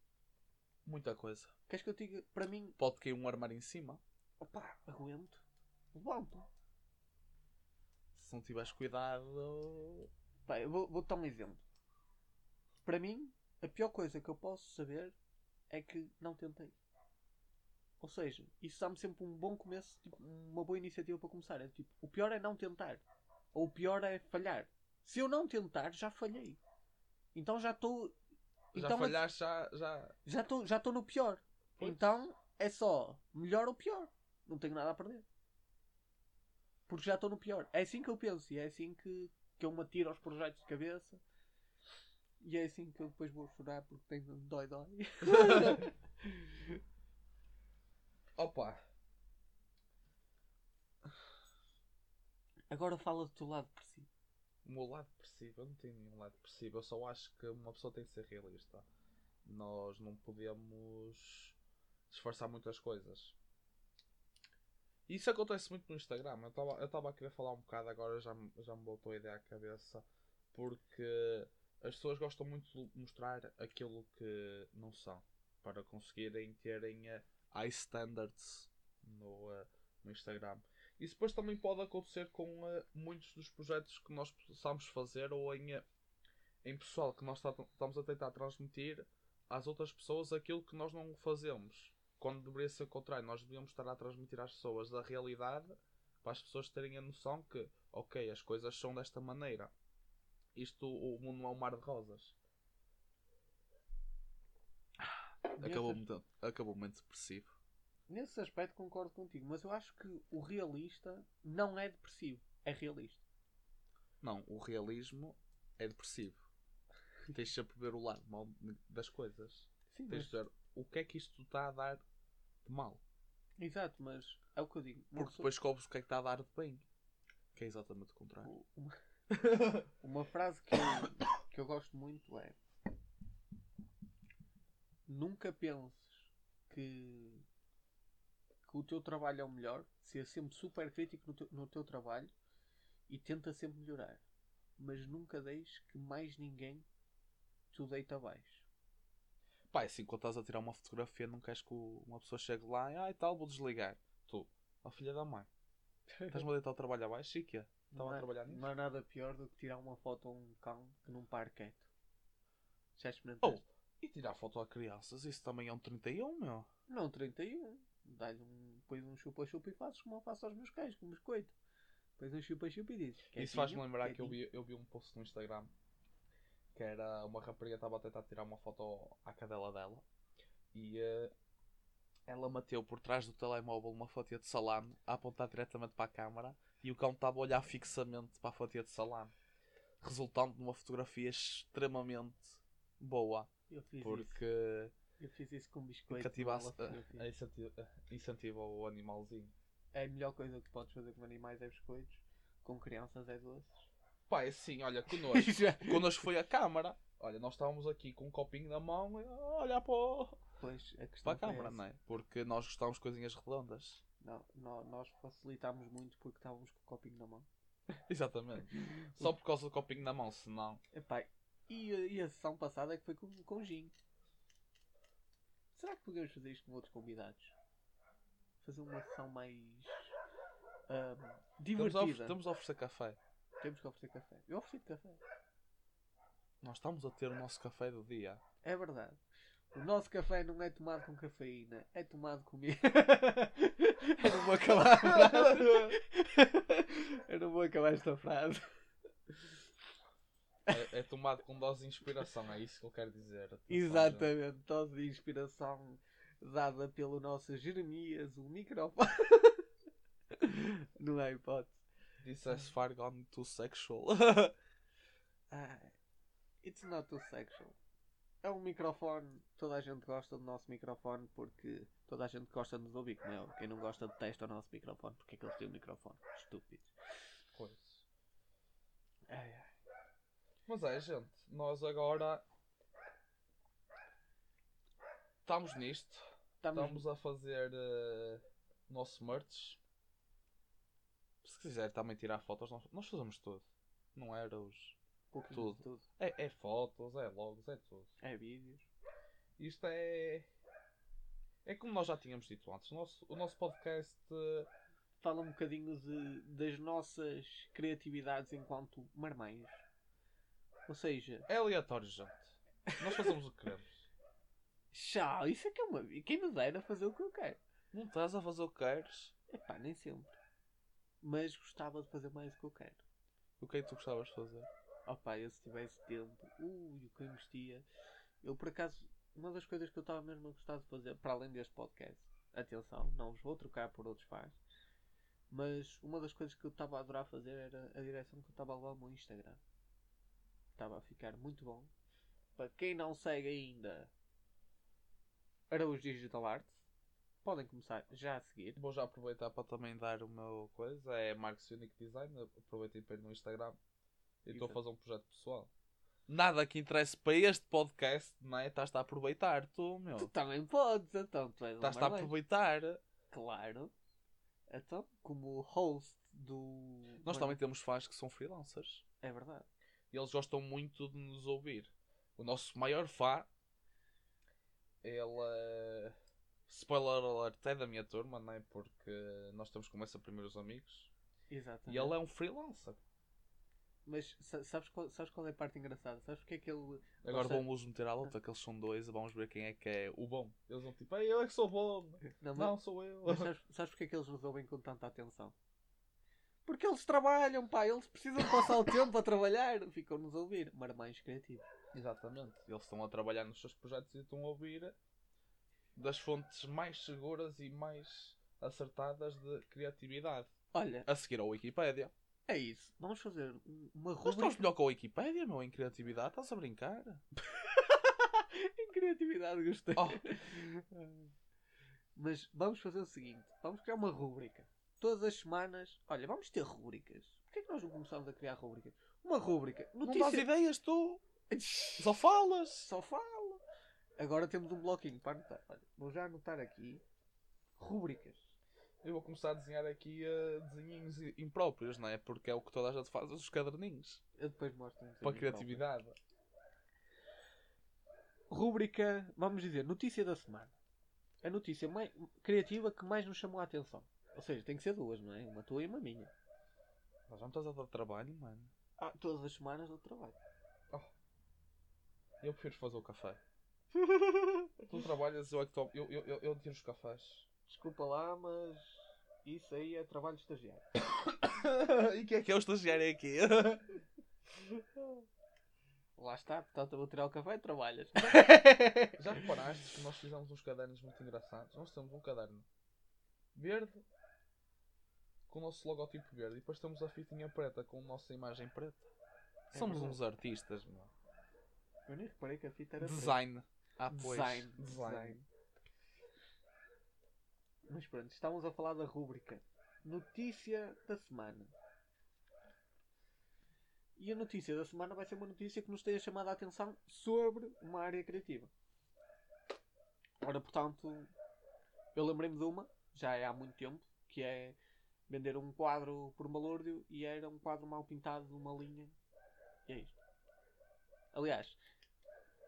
B: Muita coisa.
A: Queres que eu diga? Para mim,
B: Pode cair um armário em cima.
A: opá, aguento. Levanto.
B: Se não tiveres cuidado.
A: Pá, eu vou, vou dar um exemplo. Para mim, a pior coisa que eu posso saber é que não tentei. Ou seja, isso dá-me sempre um bom começo, tipo, uma boa iniciativa para começar. É tipo, o pior é não tentar. Ou o pior é falhar. Se eu não tentar, já falhei. Então já estou.
B: Já
A: Então,
B: falhaste, já, já.
A: já estou já estou no pior.
B: Pois.
A: Então é só melhor ou pior. Não tenho nada a perder. Porque já estou no pior. É assim que eu penso e é assim que, que eu me atiro aos projetos de cabeça. E é assim que eu depois vou chorar porque tenho dói dói. *laughs* *laughs*
B: Opa!
A: Agora fala do teu lado si.
B: O meu lado depressivo, eu não tenho nenhum lado depressivo. Eu só acho que uma pessoa tem que ser realista. Nós não podemos disfarçar muitas coisas. Isso acontece muito no Instagram. Eu estava a querer falar um bocado, agora já, me- já me voltou a ideia à cabeça. Porque as pessoas gostam muito de mostrar aquilo que não são. Para conseguirem terem eh, high standards no, eh, no Instagram. Isso depois também pode acontecer com eh, muitos dos projetos que nós possamos fazer ou em, eh, em pessoal que nós estamos a tentar transmitir às outras pessoas aquilo que nós não fazemos. Quando deveria ser o contrário, nós devíamos estar a transmitir às pessoas a realidade para as pessoas terem a noção que, ok, as coisas são desta maneira. Isto, o mundo não é um mar de rosas. Acabou, muito, acabou muito depressivo.
A: nesse aspecto concordo contigo, mas eu acho que o realista não é depressivo, é realista.
B: Não, o realismo é depressivo. Tens sempre ver o lado mal das coisas.
A: Sim,
B: Tens
A: mas,
B: de ver o que é que isto está a dar de mal.
A: exato, mas é o que eu digo.
B: Porque depois descobres o que é que está a dar de bem. Que é exatamente o contrário.
A: Uma, *laughs* uma frase que eu, que eu gosto muito é Nunca penses que, que o teu trabalho é o melhor, ser sempre super crítico no teu, no teu trabalho e tenta sempre melhorar. Mas nunca deixes que mais ninguém te deite abaixo.
B: Pá, é assim, quando estás a tirar uma fotografia, não queres que uma pessoa chegue lá e, ah, e tal, vou desligar. Tu, a filha da mãe, estás-me a deitar o trabalho abaixo? E quê? Estava
A: Não
B: a
A: há-
B: trabalhar nisso?
A: Não há nada pior do que tirar uma foto a um cão que num par quieto. Já
B: Oh,
A: experimentaste?
B: E tirar foto a crianças, isso também é um 31, meu.
A: Não, 31. Dá-lhe um, pões um chupa-chupa e fazes como eu faço aos meus cães, com biscoito. Pões um chupa-chupa e dizes.
B: Isso
A: "Quietinho,
B: faz-me lembrar que eu
A: quietinho."
B: vi, eu vi um post no Instagram que era uma rapariga estava a tentar tirar uma foto à cadela dela e eh, ela bateu por trás do telemóvel uma fatia de salame a apontar diretamente para a câmara e o cão estava a olhar fixamente para a fatia de salame, resultando numa fotografia extremamente boa
A: Eu fiz isso.
B: porque
A: Eu fiz isso com biscoito. numa fotografia.
B: eh, incentiva, eh, incentiva o animalzinho.
A: É a melhor coisa que podes fazer com animais é biscoitos. Com crianças é doces.
B: Pá, é assim, olha, connosco, *laughs* connosco foi a câmara. Olha, nós estávamos aqui com um copinho na mão e a olhar para, o-
A: Pois, a
B: para a câmara, não é? Porque nós gostávamos de coisinhas redondas.
A: Não, nó- nós facilitámos muito porque estávamos com o copinho na mão. *laughs*
B: Exatamente. *laughs* Só por causa do copinho na mão, senão.
A: Epá, e, a- e a sessão passada é que foi com, com gin. Será que podemos fazer isto com outros convidados? Fazer uma sessão mais ahm,
B: Estamos a,
A: divertida.
B: estamos a oferecer café.
A: Temos que oferecer café. Eu ofereci café.
B: Nós estamos a ter o nosso café do dia.
A: É verdade. O nosso café não é tomado com cafeína, é tomado comigo. *laughs* Eu não vou acabar a frase. Eu *laughs* não vou acabar esta frase.
B: É, é tomado com dose de inspiração, é isso que eu quero dizer. Gente.
A: Exatamente, dose de inspiração dada pelo nosso Jeremias, o microfone. *laughs* Não é hipótese.
B: This has far gone too sexual. *laughs*
A: Ah, it's not too sexual. É um microfone, toda a gente gosta do nosso microfone porque toda a gente gosta de nos ouvir, como é. Quem não gosta detesta o nosso microfone porque é que eles têm um microfone. Estúpidos.
B: pois.
A: Ai, ai.
B: Mas é, gente, nós agora estamos nisto.
A: Estamos,
B: Estamos a fazer o nosso merch. Se quiser também tirar fotos, nós, nós fazemos tudo. Não era os.
A: pouquinho de
B: tudo.
A: tudo.
B: É, é fotos, é logos, é tudo.
A: É vídeos.
B: Isto é. É como nós já tínhamos dito antes. O nosso, o nosso podcast. eh,
A: Fala um bocadinho de, das nossas criatividades enquanto marmães. Ou seja,
B: é aleatório, gente. Nós fazemos o que queremos.
A: Tchau, isso é que é uma. Quem me dera fazer o que eu quero.
B: Não estás a fazer o que queres.
A: Epá, nem sempre. Mas gostava de fazer mais o que eu quero.
B: O que é que tu gostavas de fazer?
A: Opá, eu se tivesse tempo, ui, o que eu investia. Eu por acaso, uma das coisas que eu estava mesmo a gostar de fazer, para além deste podcast, atenção, não os vou trocar por outros pais, mas uma das coisas que eu estava a adorar fazer era a direção que eu estava a levar ao meu Instagram. Estava a ficar muito bom. Para quem não segue ainda, Araújo Digital Arts, podem começar já a seguir.
B: Vou já aproveitar para também dar o meu coisa. É Marcos Unique Design. Aproveitem para ir no Instagram. Estou a fazer um projeto pessoal. Nada que interesse para este podcast, não é? Estás-te a aproveitar, tu, meu.
A: Tu também podes, então tu és
B: Estás-te a aproveitar.
A: Claro. Então, como host do.
B: Nós também temos fãs que são freelancers.
A: É verdade.
B: E eles gostam muito de nos ouvir. O nosso maior fã, ele. é- Spoiler alert, é da minha turma, não é? Porque nós temos como essa primeiros amigos.
A: Exatamente.
B: E ele é um freelancer.
A: Mas sa- sabes qual, sabes qual é a parte engraçada? Sabes porque é que ele.
B: Agora
A: seja-
B: vamos meter à luta, que eles são dois, vamos ver quem é que é o bom. Eles vão tipo, Ei, eu é que sou bom.
A: Não, mas,
B: Não, sou eu.
A: mas sabes, sabes porque é que eles nos ouvem com tanta atenção? Porque eles trabalham, pá. Eles precisam passar o tempo a trabalhar. Ficam-nos a ouvir. Marmães criativos.
B: Exatamente. Eles estão a trabalhar nos seus projetos e estão a ouvir das fontes mais seguras e mais acertadas de criatividade.
A: Olha,
B: A seguir ao Wikipédia.
A: é isso. Vamos fazer um- uma
B: Nós estamos
A: rubrica
B: melhor que a Wikipédia, meu, em criatividade. Estás a brincar? *laughs*
A: em criatividade. Gostei.
B: Oh.
A: Mas vamos fazer o seguinte: vamos criar uma rúbrica. Todas as semanas, olha, vamos ter rúbricas. Porquê é que nós não começamos a criar rúbricas? Uma rúbrica.
B: Não
A: Notícia...
B: dás ideias, tu. *laughs* Só falas.
A: Só falo. Agora temos um bloquinho para anotar. Olha, vou já anotar aqui rúbricas.
B: Eu vou começar a desenhar aqui uh, desenhinhos impróprios, não é? Porque é o que toda a gente faz, os caderninhos.
A: Eu depois mostro.
B: Para a criatividade.
A: próprio. Rúbrica, vamos dizer, notícia da semana. A notícia mais criativa que mais nos chamou a atenção. Ou seja, tem que ser duas, não é? Uma tua e uma minha.
B: Já me estás a dar trabalho, mano.
A: Ah, todas as semanas eu trabalho.
B: Eu prefiro fazer o café. *laughs* Tu trabalhas, eu é que tomo. Eu, eu, eu, eu tiro os cafés.
A: Desculpa lá, mas isso aí é trabalho de estagiário. *coughs*
B: e quem é que é o estagiário aqui? *coughs*
A: Lá está, portanto eu vou tirar o café e trabalhas. *laughs*
B: Já reparaste que nós fizemos uns cadernos muito engraçados? Nós temos um caderno verde com o nosso logotipo verde e depois temos a fitinha preta com a nossa imagem preta.
A: É
B: Somos
A: verdade.
B: uns artistas, meu.
A: Eu nem reparei que a fita era preta.
B: Design. Ah, pois.
A: Design.
B: Design.
A: Design. Mas pronto, estávamos a falar da rúbrica Notícia da Semana. E a notícia da semana vai ser uma notícia que nos tenha chamado a atenção sobre uma área criativa. Ora, portanto, eu lembrei-me de uma, já é há muito tempo, que é Vender um quadro por balúrdio e era um quadro mal pintado de uma linha. E é isto. Aliás,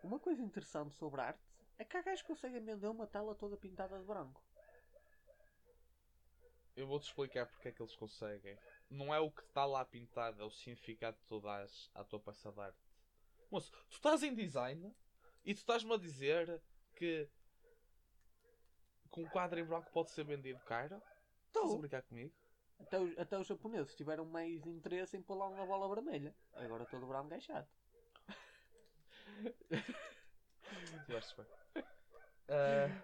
A: uma coisa interessante sobre arte é que há gajos que conseguem vender uma tela toda pintada de branco.
B: Eu vou-te explicar porque é que eles conseguem. Não é o que está lá pintado, é o significado que tu dás à tua peça de arte. Moço, tu estás em design e tu estás-me a dizer que, que um quadro em branco pode ser vendido caro? Estás a brincar comigo?
A: Até, os, até os japoneses tiveram mais interesse em pôr lá uma bola vermelha. Agora todo branco é chato. *laughs*
B: Tiveste bem. Ah,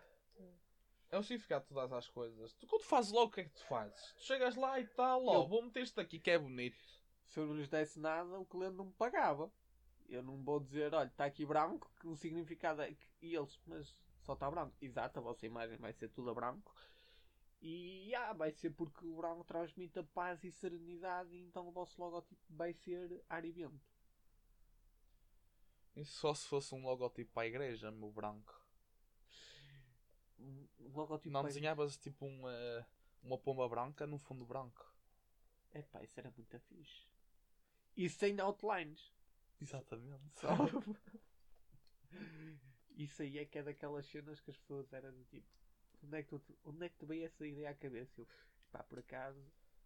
B: é o significado que às coisas. Tu quando fazes logo o que é que tu fazes? Tu chegas lá e tal, ó,
A: Eu-
B: vou meter isto aqui que é bonito.
A: Se eu não lhes desse nada, o cliente não me pagava. Eu não vou dizer, olha, está aqui branco, que o significado é que. E eles, mas só está branco. Exato, a vossa imagem vai ser tudo a branco. E ah, vai ser porque o branco transmite a paz e serenidade, e então o vosso logotipo vai ser ar e vento.
B: Isso só se fosse um logotipo para a igreja, meu branco.
A: Um logotipo
B: Não desenhavas tipo uma, uma pomba branca no fundo branco.
A: Epá, isso era muito fixe. E sem outlines.
B: Exatamente. *laughs*
A: Só. Isso aí é que é daquelas cenas que as pessoas eram tipo. Onde é que, tu, onde é que te veio essa ideia à cabeça? Eu, pá, por acaso.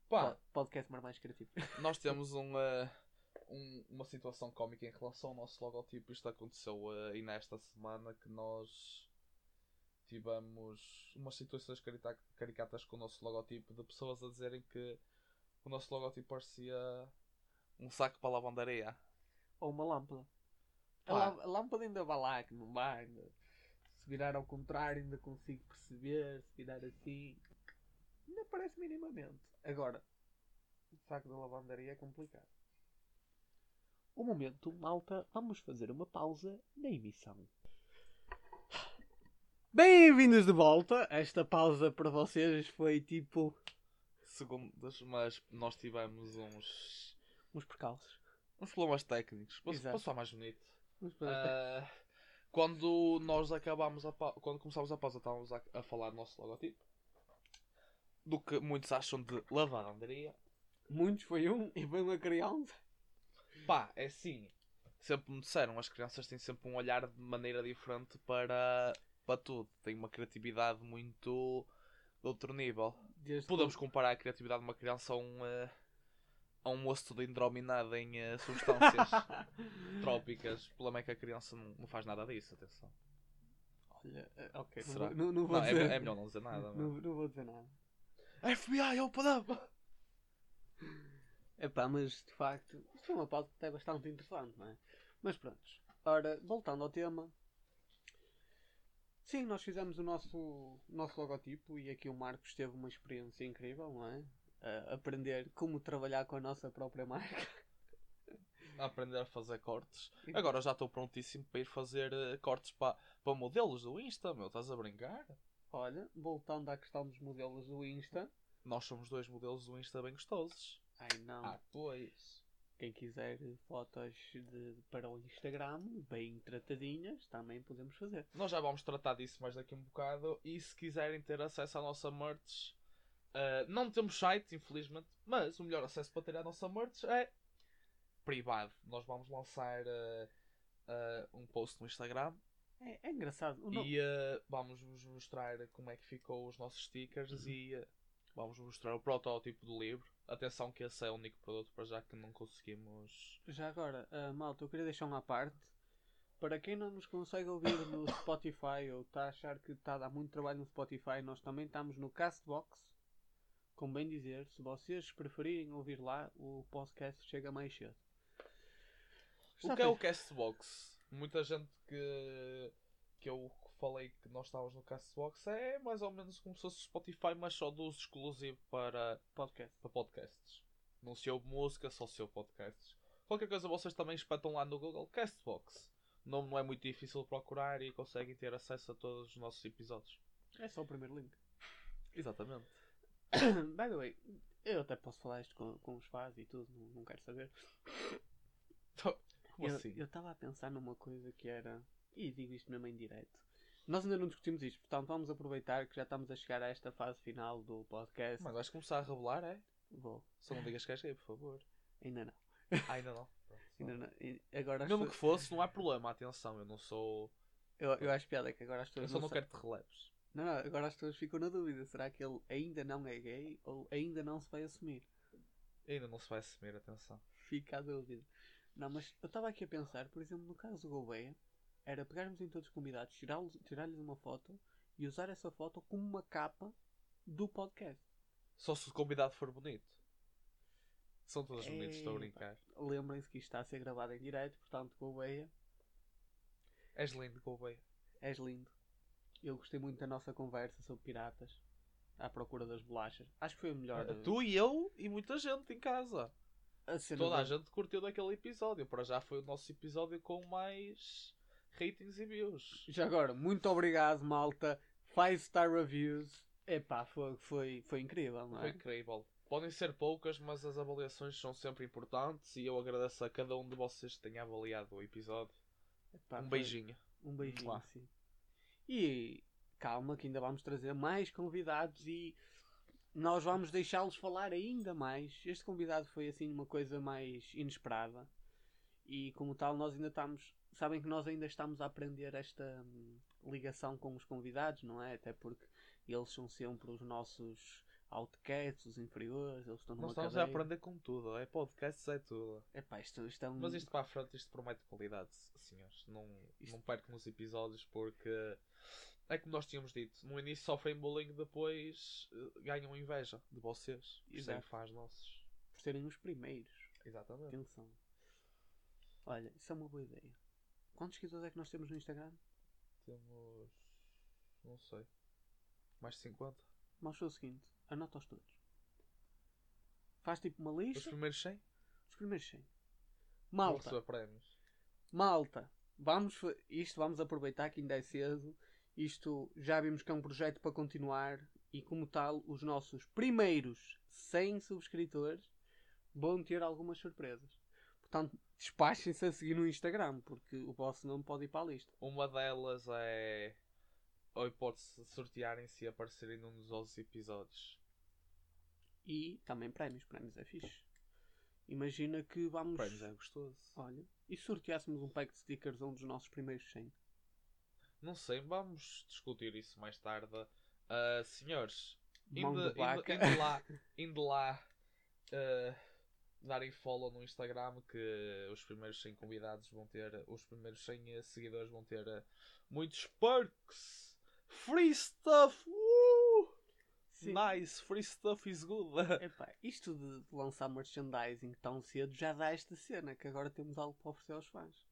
B: Pá,
A: po- Podcast mais criativo. *laughs*
B: nós temos uma, um- uma situação cómica em relação ao nosso logotipo. Isto aconteceu eh, aí nesta semana que nós tivemos umas situações caricatas com o nosso logotipo de pessoas a dizerem que o nosso logotipo parecia um saco para lavandaria.
A: Ou uma lâmpada. A, lâmpada- a lâmpada ainda vai lá, que não vai. Ainda. Se virar ao contrário, ainda consigo perceber. Se virar assim, ainda parece minimamente. Agora, o saco da lavandaria é complicado. Um momento, malta, vamos fazer uma pausa na emissão. Bem-vindos de volta. Esta pausa para vocês foi tipo
B: Segundos, mas nós tivemos uns,
A: uns percalços.
B: uns problemas técnicos.
A: Exato.
B: passar mais bonito.
A: Uns percalços.
B: Ah, quando nós acabámos a quando começámos a pausa estávamos a, a falar do nosso logotipo. Do que muitos acham de lavandaria
A: Muitos foi um e foi uma criança.
B: pá, é assim. Sempre me disseram, as crianças têm sempre um olhar de maneira diferente para, para tudo, têm uma criatividade muito de outro nível.
A: Desde
B: podemos comparar a criatividade de uma criança a um eh, a um moço todo indrominado em eh, substâncias *laughs* trópicas o problema é que a criança não, não faz nada disso, atenção
A: Olha, eh, ok,
B: Será?
A: não, não vou
B: não, é,
A: dizer.
B: é melhor não dizer nada
A: Não,
B: mas-
A: não vou dizer nada.
B: FBI, open up!
A: Epá, mas de facto, isto foi uma pauta até bastante interessante, não é? Mas pronto. Ora, voltando ao tema. Sim, nós fizemos o nosso, o nosso logotipo e aqui o Marcos teve uma experiência incrível, não é? A aprender como trabalhar com a nossa própria marca.
B: A aprender a fazer cortes. Agora já estou prontíssimo para ir fazer eh, cortes para, para modelos do Insta, meu. Estás a brincar?
A: Olha, voltando à questão dos modelos do Insta.
B: Nós somos dois modelos do Insta bem gostosos.
A: Ai não.
B: Ah, pois.
A: Quem quiser fotos de, para o Instagram, bem tratadinhas, também podemos fazer.
B: Nós já vamos tratar disso mais daqui um bocado. E se quiserem ter acesso à nossa merch, eh, não temos site, infelizmente, mas o melhor acesso para ter à nossa merch é privado. Nós vamos lançar eh, eh, um post no Instagram
A: É, é engraçado.
B: E vamos vos mostrar como é que ficou os nossos stickers e eh, vamos mostrar o protótipo do livro. Atenção que esse é o único produto para já que não conseguimos.
A: Já agora, malta, eu queria deixar uma parte. Para quem não nos consegue ouvir no *coughs* Spotify ou está a achar que está a dar muito trabalho no Spotify, nós também estamos no Castbox. Como bem dizer, se vocês preferirem ouvir lá, o podcast chega mais cedo.
B: O que é o Castbox? Muita gente que, que eu falei que nós estávamos no Castbox é mais ou menos como se fosse o Spotify, mas só do uso exclusivo para,
A: podcast?
B: para podcasts. Não se ouve música, só se ouve podcasts. Qualquer coisa vocês também espetam lá no Google Castbox. O nome não é muito difícil de procurar e conseguem ter acesso a todos os nossos episódios.
A: É só o primeiro link.
B: Exatamente. *coughs*
A: By the way, eu até posso falar isto com, com os fãs e tudo, não, não quero saber. *coughs*
B: Como
A: eu
B: assim?
A: eu estava a pensar numa coisa que era. E digo isto mesmo em direto. Nós ainda não discutimos isto, portanto vamos aproveitar que já estamos a chegar a esta fase final do podcast.
B: Mas vais começar a revelar, é?
A: Vou.
B: Só não digas que és gay, por favor.
A: Ainda não.
B: Ah, ainda não. *laughs* Pronto.
A: Ainda não. Agora
B: Mesmo que fosse, não há problema, atenção, eu não sou.
A: eu, eu acho piada que agora as
B: Eu
A: pessoas.
B: só
A: não
B: não quero te releves.
A: Não, não, agora as pessoas ficam na dúvida. Será que ele ainda não é gay ou ainda não se vai assumir?
B: Ainda não se vai assumir, atenção.
A: Fica a dúvida. Não, mas eu estava aqui a pensar, por exemplo, no caso do Gouveia, era pegarmos em todos os convidados, tirar-lhes uma foto e usar essa foto como uma capa do podcast.
B: Só se o convidado for bonito. São todos bonitos, estou a brincar.
A: Lembrem-se que isto está a ser gravado em direto, portanto, Gouveia,
B: És lindo, Gouveia.
A: és lindo. Eu gostei muito da nossa conversa sobre piratas, à procura das bolachas. Acho que foi o melhor. de-
B: Tu e eu e muita gente em casa.
A: a
B: Toda
A: da-
B: a gente curtiu daquele episódio. Para já foi o nosso episódio com mais ratings e views.
A: Já agora, muito obrigado, malta. 5 star reviews. Epá, foi, foi, foi incrível, não
B: Foi
A: é?
B: incrível. Podem ser poucas, mas as avaliações são sempre importantes e eu agradeço a cada um de vocês que tenha avaliado o episódio.
A: Epá,
B: um
A: foi-
B: beijinho.
A: Um beijinho, sim. E calma que ainda vamos trazer mais convidados e nós vamos deixá-los falar ainda mais. Este convidado foi assim uma coisa mais inesperada e como tal nós ainda estamos. Sabem que nós ainda estamos a aprender esta hum, ligação com os convidados, não é? Até porque eles são sempre os nossos outcasts, os inferiores, eles estão numa
B: Nós estamos a
A: cadeia.
B: aprender com tudo. É podcasts, é tudo.
A: Epá, isto, isto é um...
B: Mas isto para a frente, isto promete qualidade, senhores. Não, não percam os episódios porque é como nós tínhamos dito. No início sofrem bullying, depois eh, ganham inveja de vocês. Por
A: Exato.
B: fãs nossos.
A: por serem os primeiros.
B: Exatamente.
A: Atenção. Olha, isso é uma boa ideia. Quantos seguidores é que nós temos no Instagram?
B: Temos. Não sei. Mais de 50.
A: Vamos fazer o seguinte: anota-os todos. Faz tipo uma
B: Os
A: lista.
B: primeiros 100
A: Os primeiros 100.
B: vão
A: Malta,
B: prémios.
A: malta. Vamos, isto vamos aproveitar que ainda é cedo. Isto já vimos que é um projeto para continuar. E como tal, os nossos primeiros 100 subscritores vão ter algumas surpresas. Portanto, despachem-se a seguir no Instagram, porque o vosso nome pode ir para a lista.
B: Uma delas é a hipótese de sortearem-se e aparecerem num dos outros episódios.
A: E também prémios. Prémios é fixe. Imagina que vamos.
B: Prémios é gostoso.
A: Olha, e se sorteássemos um pack de stickers a um dos nossos primeiros 100?
B: Não sei, vamos discutir isso mais tarde. Ah, senhores,
A: Mão
B: indo, indo- lá, *laughs* indo lá ah, darem follow no Instagram que os primeiros 100 convidados vão ter, os primeiros 100 seguidores vão ter ah, muitos perks, free stuff, uh! Nice, free stuff is good. *laughs*
A: Epá, isto de lançar merchandising tão cedo já dá esta cena, que agora temos algo para oferecer aos fãs.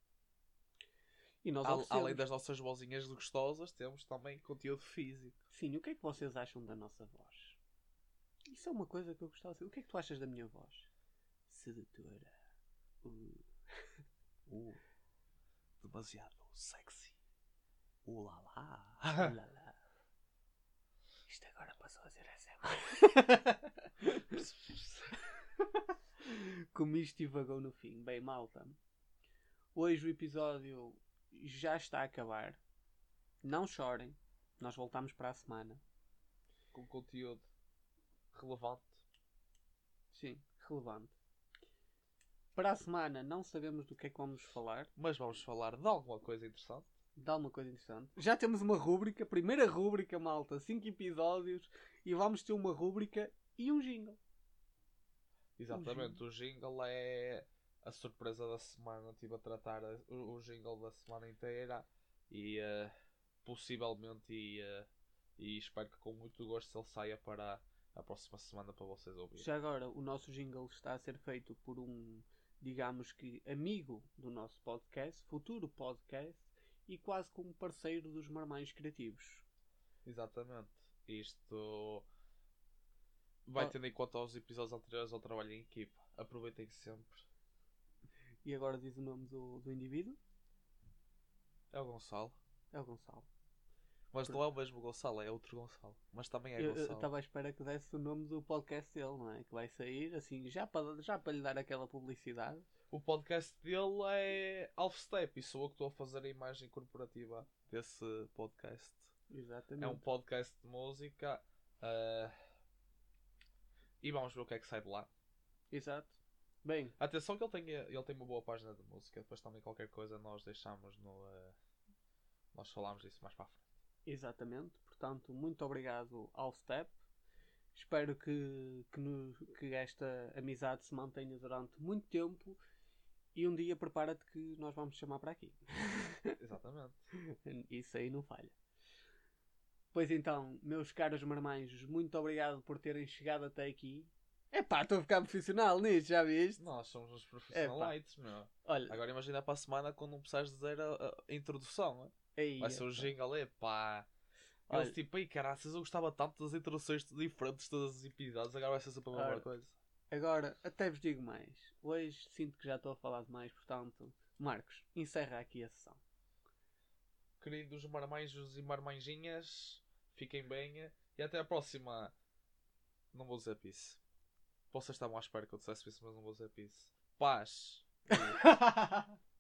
A: E nós
B: Al-
A: oferecemos.
B: Além das nossas vozinhas gostosas, temos também conteúdo físico.
A: Sim, o que é que vocês acham da nossa voz? Isso é uma coisa que eu gostava de saber. O que é que tu achas da minha voz? Sedutora. Uh. *laughs*
B: Uh, demasiado sexy. Uh lá lá.
A: Lá, lá. Isto agora passou a ser *laughs* SM. Como isto divagou no fim. Bem, malta. Hoje o episódio já está a acabar. Não chorem. Nós voltamos para a semana.
B: Com conteúdo relevante.
A: Sim, relevante. Para a semana não sabemos do que é que vamos falar.
B: Mas vamos falar de alguma coisa interessante.
A: Dá uma coisa interessante. Já temos uma rúbrica, primeira rúbrica, malta, 5 episódios, e vamos ter uma rúbrica e um jingle.
B: Exatamente, o jingle é a surpresa da semana. Estive a tratar o, jingle da semana inteira e eh, possivelmente e, eh, e espero que com muito gosto ele saia para a próxima semana para vocês ouvirem.
A: Já agora, o nosso jingle está a ser feito por um, digamos que, amigo do nosso podcast, futuro podcast, e quase como parceiro dos Marmães Criativos.
B: Exatamente. Isto vai
A: Ah.
B: tendo em conta os episódios anteriores ao trabalho em equipa. Aproveitem sempre.
A: E agora diz o nome do, do indivíduo?
B: É o Gonçalo.
A: É o Gonçalo.
B: Mas não é o mesmo Gonçalo, é outro Gonçalo. Mas também é
A: Eu
B: Gonçalo.
A: estava à espera que desse o nome do podcast dele, não é? Que vai sair, assim, já para, já para lhe dar aquela publicidade.
B: O podcast dele é Half Step e sou eu que estou a fazer a imagem corporativa desse podcast.
A: Exatamente.
B: É um podcast de música. ah, e vamos ver o que é que sai de lá.
A: Exato. Bem,
B: Atenção que ele tem, ele tem uma boa página de música. Depois também qualquer coisa nós deixamos no. ah, nós falamos disso mais para a frente.
A: exatamente. Portanto, muito obrigado ao Step. Espero que, que, no- que esta amizade se mantenha durante muito tempo. E um dia prepara-te que nós vamos te chamar para aqui. *laughs*
B: Exatamente. *laughs*
A: Isso aí não falha. Pois então, meus caros marmanjos, muito obrigado por terem chegado até aqui. Epá, estou a ficar profissional nisto, já viste?
B: Nós somos os profissionais, meu.
A: Olha,
B: Agora imagina para a semana quando não precisares dizer a, a- introdução. hein?
A: aí,
B: Vai ser o jingle, é pá.
A: Olha.
B: Eles tipo, aí caraças, eu gostava tanto das introduções diferentes de todas as episódios, agora vai ser sempre a mesma
A: Ora.
B: coisa.
A: Agora até vos digo mais. Hoje sinto que já estou a falar demais, portanto, Marcos, encerra aqui a sessão.
B: Queridos marmanjos e marmanjinhas, fiquem bem e até a próxima. Não vou dizer peace. Vocês estavam à espera que eu dissesse isso, mas não vou dizer peace. Paz. *laughs*